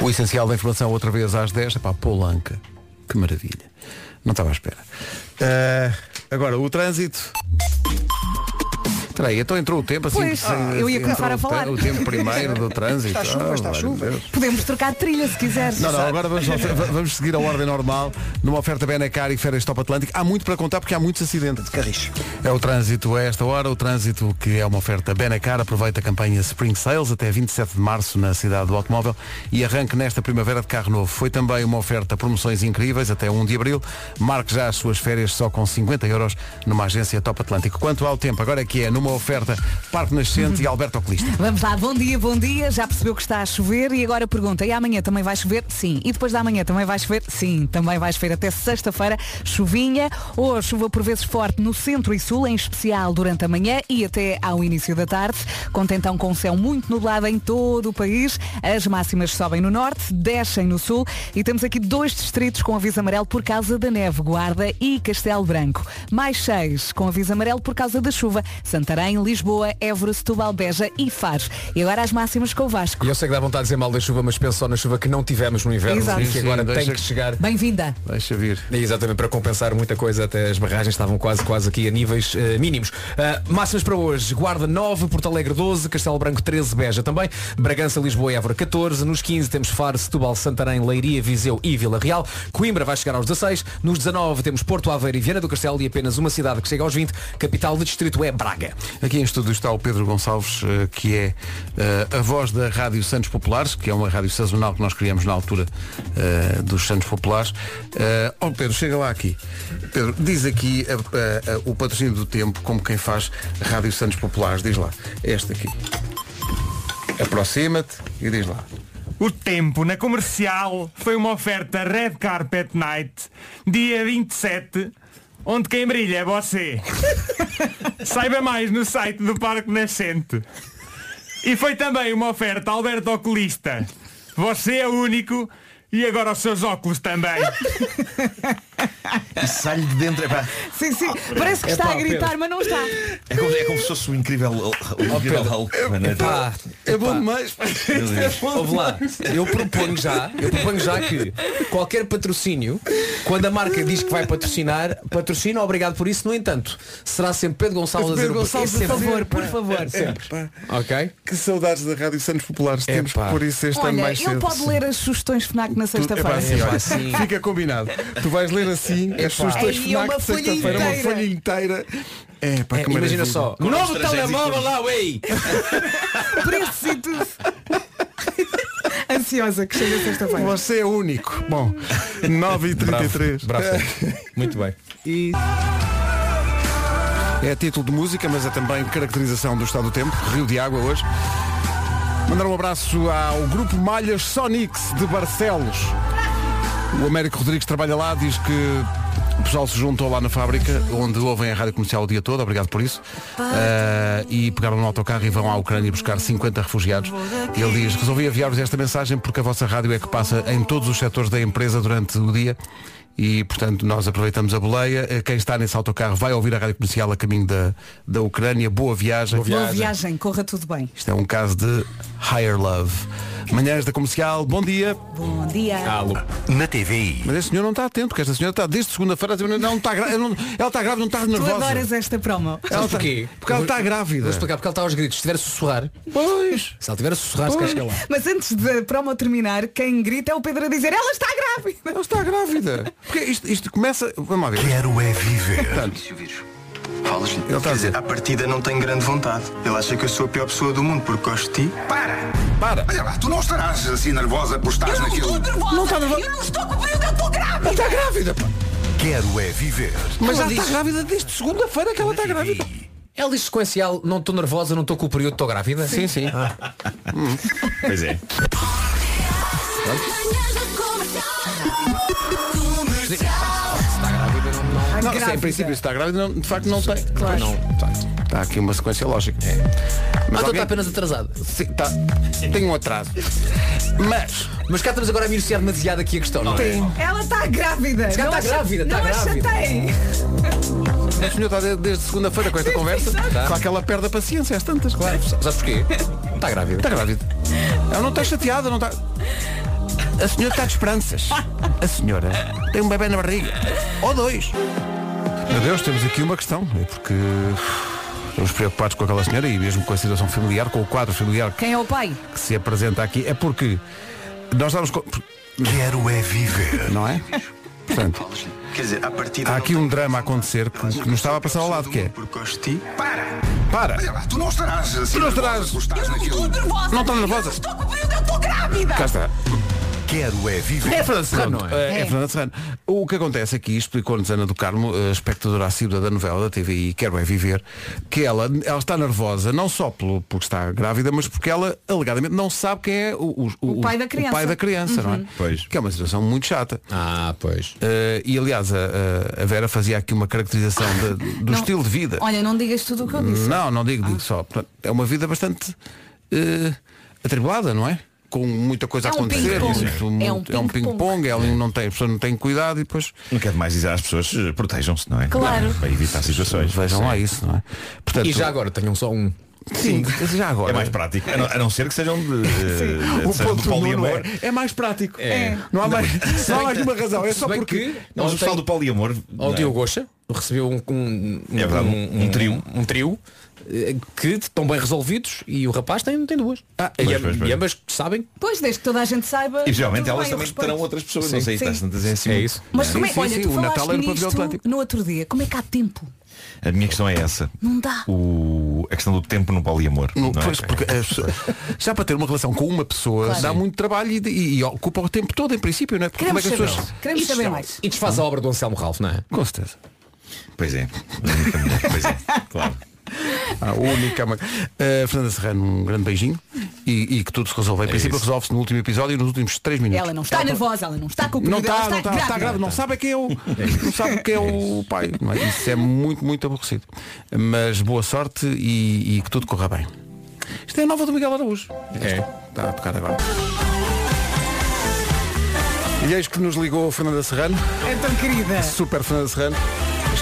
O essencial da informação outra vez às 10. Epá, Polanca. Que maravilha. Não estava à espera. Ah, agora, o trânsito. Espera aí, então entrou o tempo assim.
Pois, eu ia começar a falar.
O tempo primeiro do trânsito.
Está chuva,
Ah,
está chuva.
Podemos trocar de trilha se quiseres.
Não, não, agora vamos, vamos seguir a ordem normal numa oferta Benacar e Férias Top Atlântico. Há muito para contar porque há muitos acidentes.
Carris.
É o trânsito a esta hora, o trânsito que é uma oferta Benacar, aproveita a campanha Spring Sales até 27 de março na cidade do automóvel e arranque nesta primavera de carro novo. Foi também uma oferta promoções incríveis até 1 de abril. Marque já as suas férias só com 50 euros numa agência Top Atlântico. Quanto ao tempo, agora é que é numa oferta Parque Nascente e Alberto Oculista.
Vamos lá, bom dia, bom dia. Já percebeu que está a chover e agora pergunta, e amanhã também vai chover? Sim. E depois da manhã também vai chover? Sim. Também vai chover até sexta-feira. Chuvinha ou chuva por vezes forte no centro e sul, em especial durante a manhã e até ao início da tarde. Conta então com o céu muito nublado em todo o país. As máximas sobem no norte, descem no sul e temos aqui dois distritos com aviso amarelo por causa da neve, Guarda e Castelo Branco. Mais seis com aviso amarelo por causa da chuva, Santarém, Lisboa, Évora, Setúbal, Beja e Faro. E agora as máximas com o Vasco.
E eu sei que dá vontade de dizer mal da chuva, mas penso só na chuva que não tivemos no inverno
Exato.
e que
Sim,
agora
deixa
tem
que-
que chegar.
Bem-vinda.
Deixa vir.
E Exatamente, para compensar muita coisa, até as barragens estavam quase, quase aqui a níveis eh, mínimos. Ah, máximas para hoje, Guarda 9, Porto Alegre 12, Castelo Branco 13, Beja também, Bragança, Lisboa e Évora 14, nos 15 temos Faro, Setúbal, Santarém, Leiria, Viseu e Vila Real, Coimbra vai chegar aos 16, nos 19 temos Porto Aveiro e Viana do Castelo e apenas uma cidade que chega aos 20, capital de distrito é Braga.
Aqui em estúdio está o Pedro Gonçalves, eh, que é eh, a voz da Rádio Santos Populares, que é uma rádio sazonal que nós criamos na altura eh, dos Santos Populares. Oh Pedro, chega lá aqui. Pedro, diz aqui o patrocínio do tempo, como quem faz Rádio Santos Populares. Diz lá, este aqui. Aproxima-te e diz lá.
O tempo na comercial foi uma oferta Red Carpet Night, dia 27, onde quem brilha é você. Saiba mais no site do Parque Nascente. E foi também uma oferta Alberto Oculista. Você é o único e agora os seus óculos também.
E sai-lhe de dentro. Epá,
Sim, sim. Parece que está a gritar, mas não está.
é, como, é como se fosse o incrível, o incrível Hulk.
Epá,
É bom demais.
Ouve lá, eu proponho já, eu proponho já que qualquer patrocínio, quando a marca diz que vai patrocinar, patrocina, obrigado por isso, no entanto, será sempre Pedro Gonçalves a dizer
Pedro Gonçalves, por favor,
por favor.
Sempre.
Epá,
Ok?
que saudades da Rádio Santos Populares. Temos pôr isso este ano
Olha,
mais
ele
cedo.
pode ler as sugestões FNAC na sexta-feira.
Fica combinado. Tu vais ler assim as sugestões
Ei, é uma
FNAC de
folha
sexta-feira, uma
inteira.
folha inteira. É, pá,
É, imagina só,
Com
novo telemóvel lá, ei!
Preços e tudo. Ansiosa que chega sexta-feira.
Você é único. Bom, 9h33.
Bravo, bravo. Muito bem.
E... É título de música, mas é também caracterização do estado do tempo. Rio de Água hoje. Mandar um abraço ao grupo Malhas Sonix de Barcelos. O Américo Rodrigues trabalha lá, diz que o pessoal se juntou lá na fábrica, onde ouvem a rádio comercial o dia todo, obrigado por isso. Ah, e pegaram no autocarro e vão à Ucrânia buscar 50 refugiados. E ele diz, resolvi enviar-vos esta mensagem porque a vossa rádio é que passa em todos os setores da empresa durante o dia E, portanto, nós aproveitamos a boleia. Eh, Quem está nesse autocarro vai ouvir a rádio comercial a caminho da, da Ucrânia. Boa viagem.
Boa viagem, corra tudo bem.
Isto é um caso de higher love. Manhãs da comercial, bom dia.
Bom dia.
Na TVI. Mas este senhor não está atento, porque esta senhora está desde segunda-feira a dizer, não está gra- não- ela está grávida, não está
Tu
nervosa.
adoras esta promo.
Ela está-
porquê?
Porque ela está grávida.
Vou explicar porque ela está aos gritos. Se estiver a sussurrar.
Pois.
Se ela estiver a sussurrar, se
Pois.
quer chegar lá.
Mas antes da promo terminar, quem grita é o Pedro a dizer ela está grávida.
Ela está grávida. Porque isto, isto começa. Vamos lá ver.
Quero é viver.
Portanto,
Falas Ele quer dizer, à partida não tenho grande vontade. Ele acha que eu sou a pior pessoa do mundo porque gosto de ti.
Para!
Para!
Olha lá, tu não estarás assim nervosa por estares naquilo.
Não está nervosa.
Eu não estou com período, eu estou grávida!
Ela está grávida, pá.
Quero é viver.
Mas
Ela
ela está grávida desde segunda-feira que ela está grávida.
Ela diz sequencial, não estou nervosa, não estou com o período, estou grávida.
Sim, sim.
Pois é.
Não, sim,
grávida.
em princípio, se está grávida, não, de facto não tem.
Claro.
Não, facto. Está aqui uma sequência lógica.
Ah, então
alguém-
está apenas atrasada.
Sim, está. Tem um atraso. Mas.
Mas cá estamos agora a miniciar demasiado aqui a questão, não é?
Ela está grávida.
Se
Não
está
a
grávida, está
não a
grávida.
chateiem.
O senhor está de- desde segunda-feira com esta conversa.
Tá.
Só que ela perde a paciência às tantas.
Claro. Sabes porquê? Está grávida.
Está grávida. Ela não está chateada, não está. A senhora está de esperanças. A senhora tem um bebê na barriga. Ou dois. Meu Deus, temos aqui uma questão. É porque estamos preocupados com aquela senhora e mesmo com a situação familiar, com o quadro familiar
Quem é o pai?
que se apresenta aqui. É porque nós estamos com...
Quero é viver.
Não é? Portanto,
Quer dizer, à partida
há aqui um drama a acontecer que, que nos estava a passar ao lado, que é.
Para!
Para!
Olha lá, tu não estarás assim
Tu não
nervosa
estarás-
por estares naquilo.
Não está nervosa?
Estou com período, eu estou grávida!
Cá está.
Quero é viver.
É Fernando Serrano.
Não
É,
É.
é Fernando Serrano. O que acontece aqui, explicou-nos Ana do Carmo, a espectadora assídua da novela da TVI, Quero é Viver, que ela, ela está nervosa, não só pelo, porque está grávida, mas porque ela, alegadamente, não sabe quem é o,
O pai da criança.
o pai da criança, não é?
Uhum.
Pois.
Que é uma situação muito chata.
Ah, pois.
Eh, e aliás, a, a- Vera fazia aqui uma caracterização de- do
Não.
estilo de vida.
Olha, não digas tudo o que eu disse.
Não, não digo, digo só. Portanto, é uma vida bastante eh, atribulada, não é? Com muita coisa
É
a
um
acontecer.
ping-pong.
muito-
É um
muito- é um
ping-pong.
ping-pong, ela não tem, a pessoa não tem cuidado e depois
Não quero mais dizer às pessoas, eh, protejam-se, não é?
Claro.
Para evitar situações.
vejam lá isso, não é? Portanto,
E já agora, tenham só um.
sim, já agora.
É mais prático. A não, a não ser que sejam de, eh,
O
sejam
ponto Nuno
poliamor.
é, é mais prático.
É.
Não há mais, não há mais nenhuma razão. É só
bem
porque.
que
Não, mas o pessoal do poliamor.
Ao
não é?
Diogo Goxa recebeu um, um,
É verdade, um- um trio.
um, trio que estão bem resolvidos e o rapaz tem, tem duas.
Ah,
e,
pois,
am-
pois, pois.
e ambas sabem.
Pois, desde que toda a gente saiba.
E geralmente elas também terão outras pessoas.
Sim.
Não sei,
Sim.
está-se a dizer assim.
É isso.
Mas como é,
Sim,
olha,
sim,
tu
o Natal é no Pavilhão
nisto
Atlântico.
no outro dia. Como é que há tempo?
A minha questão é essa.
Não dá.
O, a questão do tempo no poliamor.
No-
não é?
pois, porque as pessoas- já para ter uma relação com uma pessoa
Claro.
dá muito trabalho e, e- e ocupa o tempo todo, em princípio, não é? Porque como é
Queremos
que as pessoas.
Queremos saber mais.
E desfaz a obra do Anselmo Ralph, não é?
Com certeza.
Pois é. Pois é. Claro.
A única. Uh, Fernanda Serrano, um grande beijinho e, e que tudo se resolve. Em princípio
isso.
resolve-se no último episódio e nos últimos 3 minutos.
Ela não está nervosa, ela não está com o
Não
ela
está, não está,
grávida.
está grávida, não sabe quem é o, não sabe quem é o pai. não é? Isso é muito, muito aborrecido. Mas boa sorte e, e que tudo corra bem. Isto é a nova do Miguel Araújo.
É.
Está a tocar agora. E eis que nos ligou a Fernanda Serrano,
É tão querida.
super Fernanda Serrano,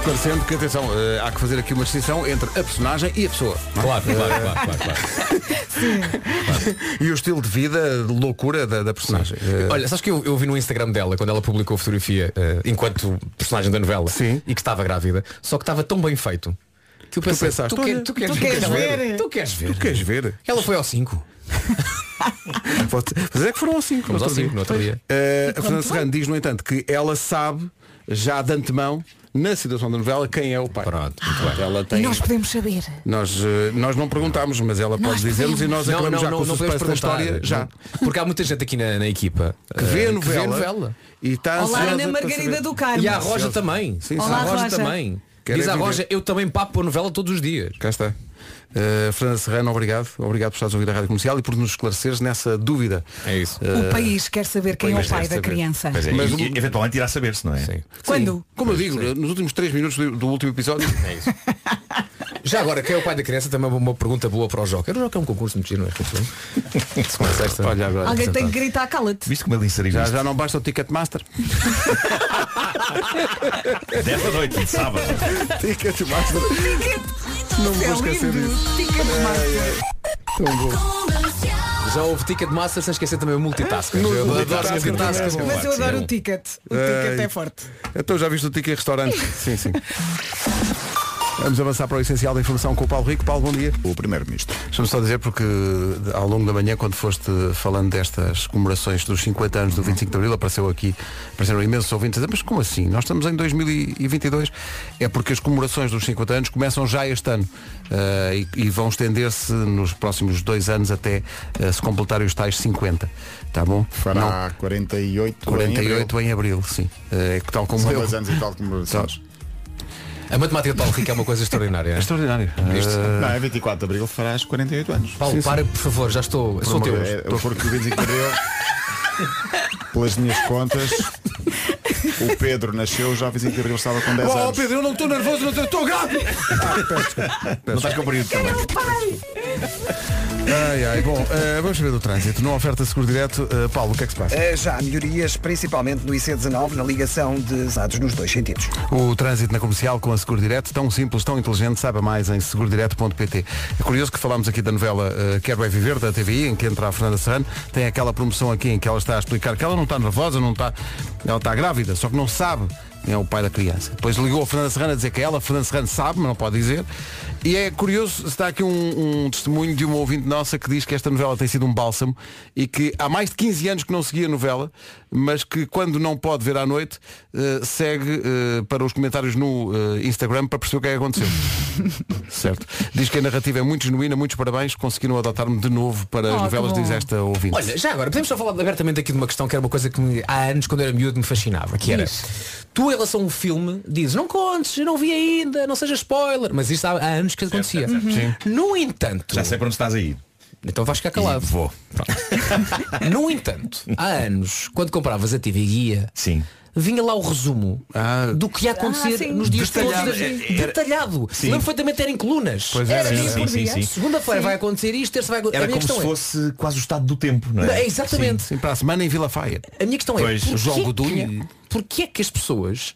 esclarecendo que, atenção, eh, há que fazer aqui uma distinção entre a personagem e a pessoa. é?
Claro, claro, claro, claro, claro.
E o estilo de vida, de loucura da, da personagem. Eh,
Olha, sabes que eu, eu vi no Instagram dela quando ela publicou a fotografia eh, enquanto personagem da novela
Sim.
e que estava grávida, só que estava tão bem feito. Que eu pensei,
pensaste,
tu, que-
olha,
tu queres,
tu queres
ver?
ver?
Tu queres ver?
tu queres ver?
Ela foi ao 5.
Mas é que foram ao 5
Fomos ao cinco no outro dia.
a Fernanda Serrano diz, no entanto, que ela sabe, já de antemão, na situação da novela, quem é o pai.
Pronto, muito bem.
Ela
E
tem...
nós podemos saber.
Nós, eh, nós não perguntámos, mas ela pode
Nós
dizer-nos e nós acabamos já com o suspense da
podemos
história já.
não. Porque há muita gente aqui na, na equipa
Que vê
eh,
a novela,
novela.
e está
Olá,
ansiosa
Ana
para
Margarida
saber.
do Carmo.
E a Roja também.
Sim,
Olá,
a Roja
Roja.
também.
Quer
Diz a
viver.
Roja, eu também papo a novela todos os dias.
Cá está. Uh, Fernanda Serrano, obrigado. Obrigado por estares a ouvir a Rádio Comercial e por nos esclareceres nessa dúvida.
É isso.
O país quer saber quem é o pai da
saber.
criança.
Pois é,
Mas
e, e, eventualmente irá saber-se, não é?
Sim.
Quando?
Como eu digo, nos últimos 3 minutos do, do último episódio.
É isso. Já agora, quem é o pai da criança? Também é uma pergunta boa para o Joker. O Joker é um concurso muito giro, não é?
Olha agora.
Alguém tem que gritar, cala-te.
Viste como ele inseriu
Já, já não basta o Ticketmaster.
10 da noite, de sábado.
Ticketmaster. Não me vou esquecer disso. Tão bom.
Já houve ticket master sem esquecer também o multitasking.
No
Eu adoro
multitasking.
Mas eu adoro o ticket. O ticket
Ai.
é forte.
Então já viste o ticket restaurante? sim, sim. Vamos avançar para o essencial da informação com o Paulo Rico. Paulo, bom dia.
O Primeiro-Ministro.
Deixa-me só dizer porque ao longo da manhã, quando foste falando destas comemorações dos 50 anos do 25 de Abril, apareceu aqui, apareceram imensos ouvintes a dizer, mas como assim? Nós estamos em 2022. É porque as comemorações dos 50 anos começam já este ano eh, e, e vão estender-se nos próximos dois anos até eh, se completarem os tais 50. Tá bom?
Fará 48,
48 em abril, sim. Eh, É tal como
São
eu.
dois anos e tal como
Então,
A matemática de Paulo Rico é uma coisa extraordinária.
É extraordinário.
Isto.
Não, é 24 de Abril farás 48 anos.
Paulo,
Sim, sim.
para, por favor, já estou. Eu sou
Por
teu.
é, é porque o 25 de Abril, pelas minhas contas, o Pedro nasceu já 25 de Abril estava com 10
Oh,
anos.
Pedro, eu não estou nervoso, não estou- estou grave!
Não estás com o período também.
Ai, ai, bom, eh, vamos saber do trânsito. Não oferta seguro direto. Eh, Paulo, o que é que se passa?
Eh, Já há melhorias, principalmente no IC19, na ligação de usados nos dois sentidos.
O trânsito na comercial com a Seguro Direto, tão simples, tão inteligente, saiba mais em segurodireto.pt. É curioso que falámos aqui da novela eh, Quero é Viver, da TVI, em que entra a Fernanda Serrano, tem aquela promoção aqui em que ela está a explicar que ela não está nervosa, não está, ela está grávida, só que não sabe quem é o pai da criança. Depois ligou a Fernanda Serrano a dizer que é ela, a Fernanda Serrano sabe, mas não pode dizer. E é curioso, está aqui um, um testemunho de uma ouvinte nossa que diz que esta novela tem sido um bálsamo e que há mais de 15 anos que não seguia a novela, mas que quando não pode ver à noite, eh, segue eh, para os comentários no eh, Instagram para perceber o que é que aconteceu. certo. Diz que a narrativa é muito genuína, muitos parabéns, conseguiram adotar-me de novo para as
Oh, que
novelas, diz esta ouvinte.
Olha, já agora, podemos só falar abertamente aqui de uma questão que era uma coisa que me- há anos, quando era miúdo, me fascinava, que era tu em relação a um filme dizes, não contes, eu não vi ainda, não seja spoiler, mas isto há, há anos que acontecia.
certo, certo. Sim.
No entanto.
Já sei para onde estás a ir.
Então vais ficar calado.
Vou.
No entanto, há anos, quando compravas a TV Guia,
Sim.
vinha lá o resumo do que ia acontecer
Ah,
nos dias
Detalhado.
todos.
É-
das-
era-
Detalhado.
Sim.
Lembro perfeitamente era em colunas.
Pois
era
era, sim,
por
sim,
dia.
sim.
Segunda-feira vai acontecer isto, terça vai acontecer.
Era como se
é-
fosse quase o estado do tempo, não é?
É, exatamente.
Sim, para a semana em Vila Faia.
A minha questão
Pois.
é, porquê
João
que-
Godunha.
Porquê é que as pessoas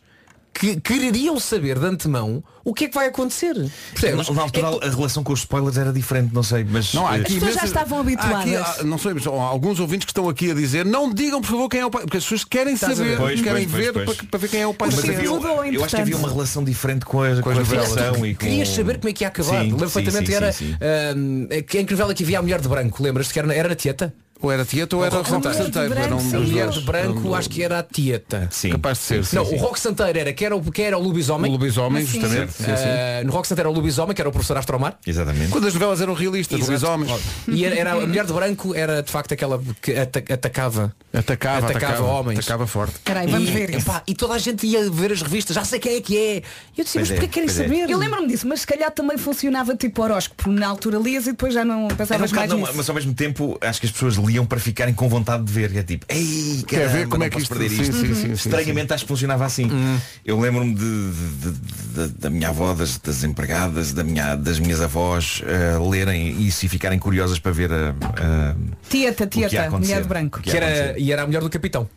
que quereriam saber de antemão o que é que vai acontecer? Percebes?
Na, na altura a relação com os spoilers era diferente, não sei, mas.
Não, há
eh,
aqui
pessoas já estavam habituadas.
aqui, há- não sei, mas há alguns ouvintes que estão aqui a dizer não digam por favor quem é o pai, porque as pessoas querem
Estás a
saber?
Pois,
querem
pois,
ver
pois.
Para, para ver quem é o pai
mas
da
havia,
mudou,
eu acho que havia uma relação diferente com a, com a
as novelas.
e com...
Querias saber como é que ia acabar. Lembro
sim,
perfeitamente era
sim, sim.
ah, que é incrível é que havia a mulher de branco, lembras-te que era, era a tieta?
Ou era Tieto ou era
Rock
Rock
Santeiro.
Era um dos
mulher
dois.
de branco acho que era a tieta.
Sim.
Capaz de ser. sim,
Não,
sim.
o Rock Santeiro era que era o, que era o lobisomem.
O lobisomem,
Sim.
justamente. sim, sim.
Ah, no Rock Santeiro era o lobisomem, que era o professor Astromar.
Exatamente.
Quando as novelas eram realistas,
Exato.
lobisomens.
E era, era- a mulher de branco era de facto aquela que ata- atacava.
Atacava,
Atacava
atacava,
homens.
Atacava forte.
Peraí, vamos
e,
ver isso.
epá, e toda a gente ia ver as revistas, já sei quem é que é. E eu disse,
Pois
mas
é,
porquê querem
pois é.
saber?
Eu lembro-me disso, mas se calhar também funcionava tipo horóscopo. Na altura lias e depois já não
Era um
pensavas mais
bocado, não,
nisso.
mas ao mesmo tempo acho que as pessoas liam para ficarem com vontade de ver. É tipo, ei,
Quer ver
caramba,
como é
não
que
posso
isto-
perder
sim,
isto.
sim, sim, sim,
Estranhamente acho que funcionava assim. Eu lembro-me de, de- de- de- da minha avó, das, das empregadas, da minha, das minhas avós eh, lerem isso e ficarem curiosas para ver a, a-
Tieta,
o que ia
tieta,
acontecer.
mulher de branco.
Que
era, e era a mulher do capitão.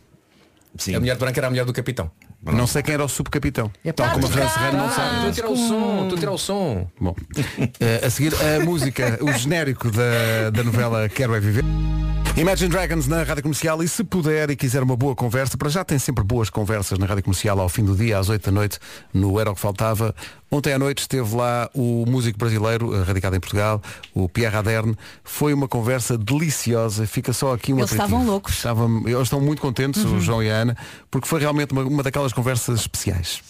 Sim.
A mulher de branco era a mulher do capitão.
Não sei quem era o subcapitão. Tal
pá,
como a Fran Serrano não sabe.
Estou a tirar o som, estou a tirar o som.
Bom, eh, a seguir a música, o genérico da, da novela Quero é Viver. Imagine Dragons na Rádio Comercial e se puder e quiser uma boa conversa, para já tem sempre boas conversas na Rádio Comercial ao fim do dia, às 8 da noite, no Era o que Faltava. Ontem à noite esteve lá o músico brasileiro, eh, radicado em Portugal, o Pierre Aderne. Foi uma conversa deliciosa, fica só aqui um
Eles
aperitivo.
estavam loucos.
Estavam, eles estão muito contentes, o João e a Ana, porque foi realmente uma, uma daquelas conversas especiais.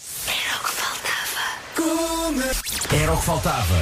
Era o que faltava.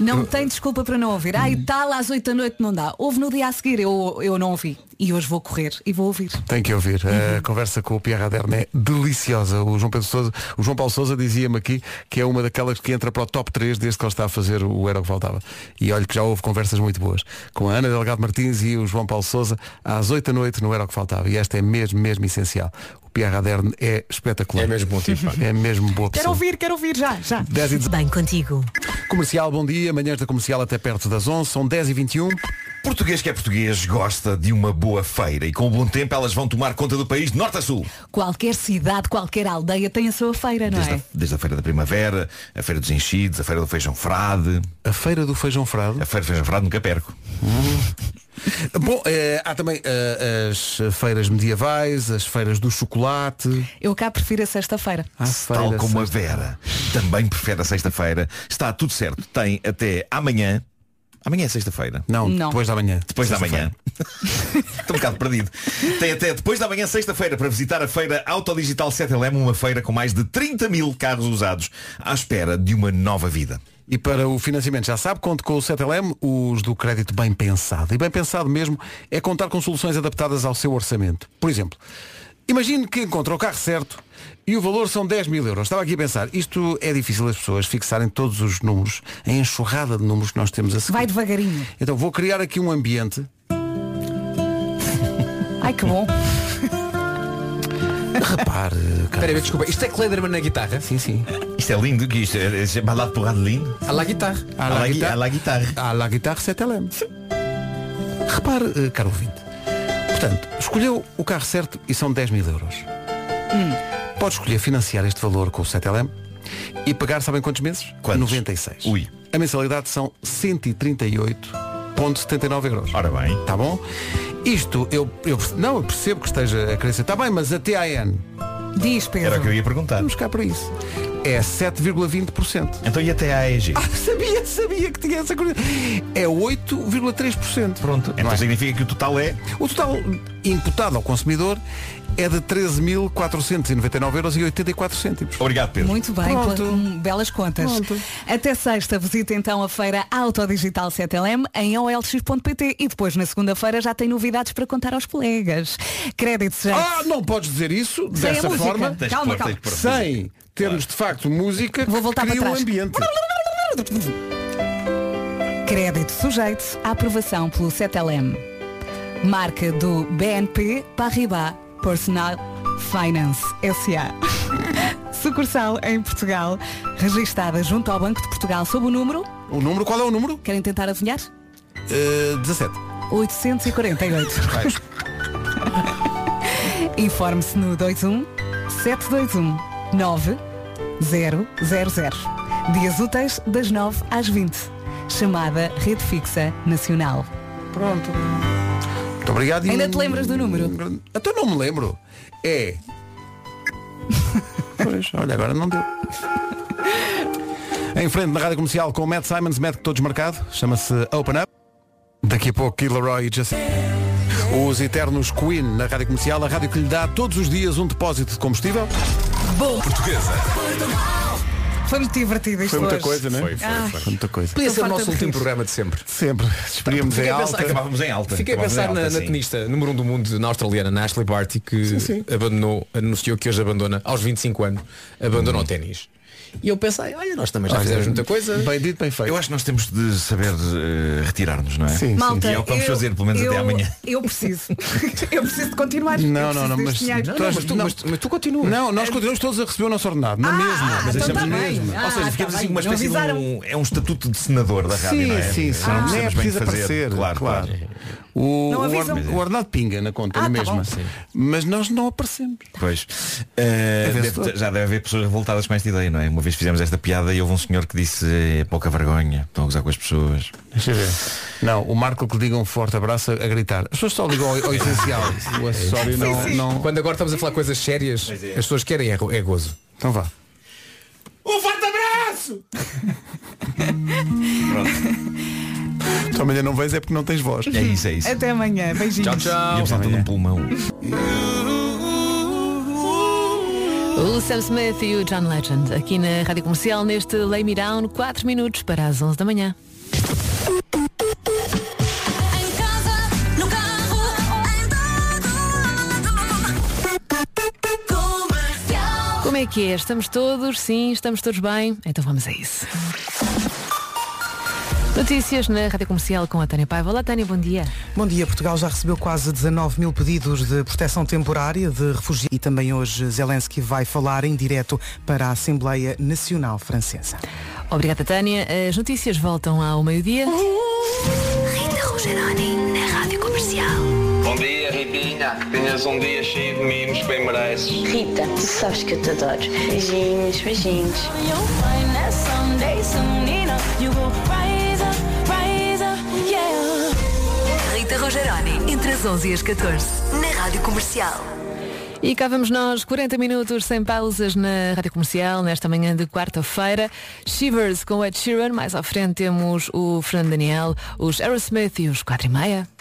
Não tem desculpa para não ouvir. Ah, e tal, às 8 da noite não dá. Houve no dia a seguir, eu, eu não ouvi. E hoje vou correr e vou ouvir.
Tem que ouvir. A conversa com o Pierre Aderne é deliciosa. O João, Pedro Sousa, o João Paulo Souza dizia-me aqui que é uma daquelas que entra para o top 3 desde que ele está a fazer o Era o que Faltava. E olha que já houve conversas muito boas. Com a Ana Delgado Martins e o João Paulo Souza às 8 da noite no Era o que Faltava. E esta é mesmo, mesmo essencial. O Pierre Aderne é espetacular.
É mesmo bom tipo.
É mesmo boa
Quero ouvir, quero ouvir já, já.
10 e
Bem contigo.
Comercial, bom dia. Manhãs da Comercial até perto das 11. São 10 e 21
Português que é português gosta de uma boa feira e com o bom tempo elas vão tomar conta do país de norte a sul.
Qualquer cidade, qualquer aldeia tem a sua feira, não
Desde,
é?
a, desde a Feira da Primavera, a Feira dos Enchidos, a Feira do Feijão Frade.
A Feira do Feijão Frade?
A Feira do Feijão Frade nunca perco.
Bom, eh, há também eh, as feiras medievais, as feiras do chocolate.
Eu cá prefiro a sexta-feira.
Há
Tal como a
sexta-
Vera também prefere a sexta-feira. Está tudo certo. Tem até amanhã. Amanhã é sexta-feira.
Não,
Não.
depois da manhã.
Depois da manhã. Estou um bocado perdido. Tem até depois da manhã, sexta-feira, para visitar a feira Autodigital 7LM, uma feira com mais de 30 mil carros usados à espera de uma nova vida.
E para o financiamento, já sabe, conte com o 7LM, os do crédito bem pensado. E bem pensado mesmo é contar com soluções adaptadas ao seu orçamento. Por exemplo, imagine que encontra o carro certo e o valor são 10 mil euros. Estava aqui a pensar, isto é difícil as pessoas fixarem todos os números, a enxurrada de números que nós temos a seguir.
Vai devagarinho.
Então vou criar aqui um ambiente.
Ai que bom.
Repare,
Espera aí, desculpa, isto é Klederman na guitarra?
Sim, sim.
Isto é lindo, que isto é, é chamado por lindo.
A la guitarra.
À
la gui-
guitarra.
à la guitarra.
À la guitarra 7LM. Repare, eh, caro ouvinte. Portanto, escolheu o carro certo e são 10 mil euros. Pode escolher financiar este valor com o 7LM e pagar, sabem quantos meses?
Quantos?
96.
Ui.
A mensalidade são 138,79 euros.
Ora bem.
Tá bom? Isto, eu, eu não, eu percebo que esteja a crescer. Está bem, mas a TAN,
Diz, Pedro.
Era o que eu ia perguntar.
vamos cá para isso. É 7,20%.
Então e até a AEG?
Ah, sabia, sabia que tinha essa coisa. É 8,3%.
Pronto. Então
é?
significa que o total é.
O total imputado ao consumidor é de 13.499,84 euros.
Obrigado, Pedro.
Muito bem,
Pronto.
pela- belas contas.
Pronto.
Até sexta visita então a feira Autodigital 7LM em olx.pt e depois na segunda-feira já tem novidades para contar aos colegas. Créditos já.
Ah, não podes dizer isso
Sem
dessa forma.
Calma, calma.
Sem termos de facto música
Vou voltar
que cria
para
um
trás.
ambiente.
Crédito sujeito à aprovação pelo 7LM. Marca do BNP Paribas Personal Finance SA. Sucursal em Portugal, registada junto ao Banco de Portugal sob o número.
O número, qual é o número?
Querem tentar adivinhar?
Eh, 17.
848. Informe-se no 21 721 9000. Dias úteis das 9 às 20. Chamada Rede Fixa Nacional.
Pronto. Muito obrigado. e
Ainda
um-
te lembras do número?
Então não me lembro. É. pois, olha, agora não deu. Em frente na rádio comercial com o Matt Simons, Matt todos marcado, chama-se Open Up. Daqui a pouco Killer Roy e Just. Os eternos Queen na rádio comercial, a rádio que lhe dá todos os dias um depósito de combustível.
Bom.
Portuguesa.
Foi muito divertido isto
Foi muita
hoje.
coisa, não é?
Foi, foi,
Ah.
foi.
Foi muita coisa.
Podia ser o nosso último programa de sempre.
Sempre. Esperíamos em alta.
pensar-
Acabávamos em alta.
Fiquei a pensar na,
alta,
na tenista número um do mundo, na australiana, na Ashley Barty, que
Sim, sim.
abandonou, anunciou que hoje abandona, aos 25 anos, abandonou o ténis. E eu pensei, olha, nós também já
Olha,
fizemos muita coisa.
Bem dito, bem feito.
Eu acho que nós temos de saber eh, retirar-nos, não é?
Sim,
Malta,
E é o que vamos
eu-
fazer, pelo menos
eu,
até amanhã.
Eu preciso. eu preciso de continuar.
Não, não, não, mas- não,
Não, mas, tu,
Não.
mas, mas tu continuas.
Não, nós continuamos todos a receber o nosso ordenado, na
Ah,
mesma.
então
Mas
tá
deixamos
bem.
mesmo.
Ah,
Ou seja,
tá
ficamos assim
bem.
com uma espécie de um, é um estatuto de senador da rádio,
Sim,
não é?
sim, sim.
Não
Nem é preciso
fazer.
aparecer.
Claro, claro.
O,
Não
o,
avisam?
ordenado, o ordenado pinga na conta,
Ah,
na
tá
mesma.
bom.
Sim.
Mas nós não aparecemos.
Pois.
É
deve- já deve haver pessoas revoltadas com esta ideia, não é? Uma vez fizemos esta piada e houve um senhor que disse é pouca vergonha, estão a gozar com as pessoas.
Deixa eu ver. Não, o Marco que lhe diga um forte abraço a, gritar. As pessoas só ligam ao, ao essencial. O acessório não, não.
Quando agora estamos a falar coisas sérias, as pessoas querem é, é gozo.
Então vá.
Um forte abraço!
Tu amanhã não vens é porque não tens voz.
É isso, é isso.
Até amanhã. Beijinhos.
E eu sinto num pulmão.
O Sam Smith e o John Legend aqui na Rádio Comercial neste Lay Me Down, 4 minutos para as 11 da manhã.
Em casa, no carro, em todo comercial.
Como é que é? Estamos todos? Sim, estamos todos bem? Então vamos a isso. Notícias na Rádio Comercial com a Tânia Paiva. Olá Tânia, bom dia.
Bom dia, Portugal já recebeu quase 19 mil pedidos de proteção temporária de refugiados e também hoje Zelensky vai falar em direto para a Assembleia Nacional Francesa.
Obrigada Tânia. As notícias voltam ao meio-dia.
Rita Rogeroni na Rádio Comercial.
Bom dia, Ritinha. Que tenhas um dia cheio de mimos que bem mereces.
Rita, tu sabes que eu te adoro. Beijinhos, beijinhos.
Rogeroni, entre as 11 e as 14, na Rádio Comercial.
E cá vamos nós, 40 minutos sem pausas na Rádio Comercial, nesta manhã de quarta-feira. Shivers com Ed Sheeran, mais à frente temos o Fernando Daniel, os Aerosmith e os 4 e meia.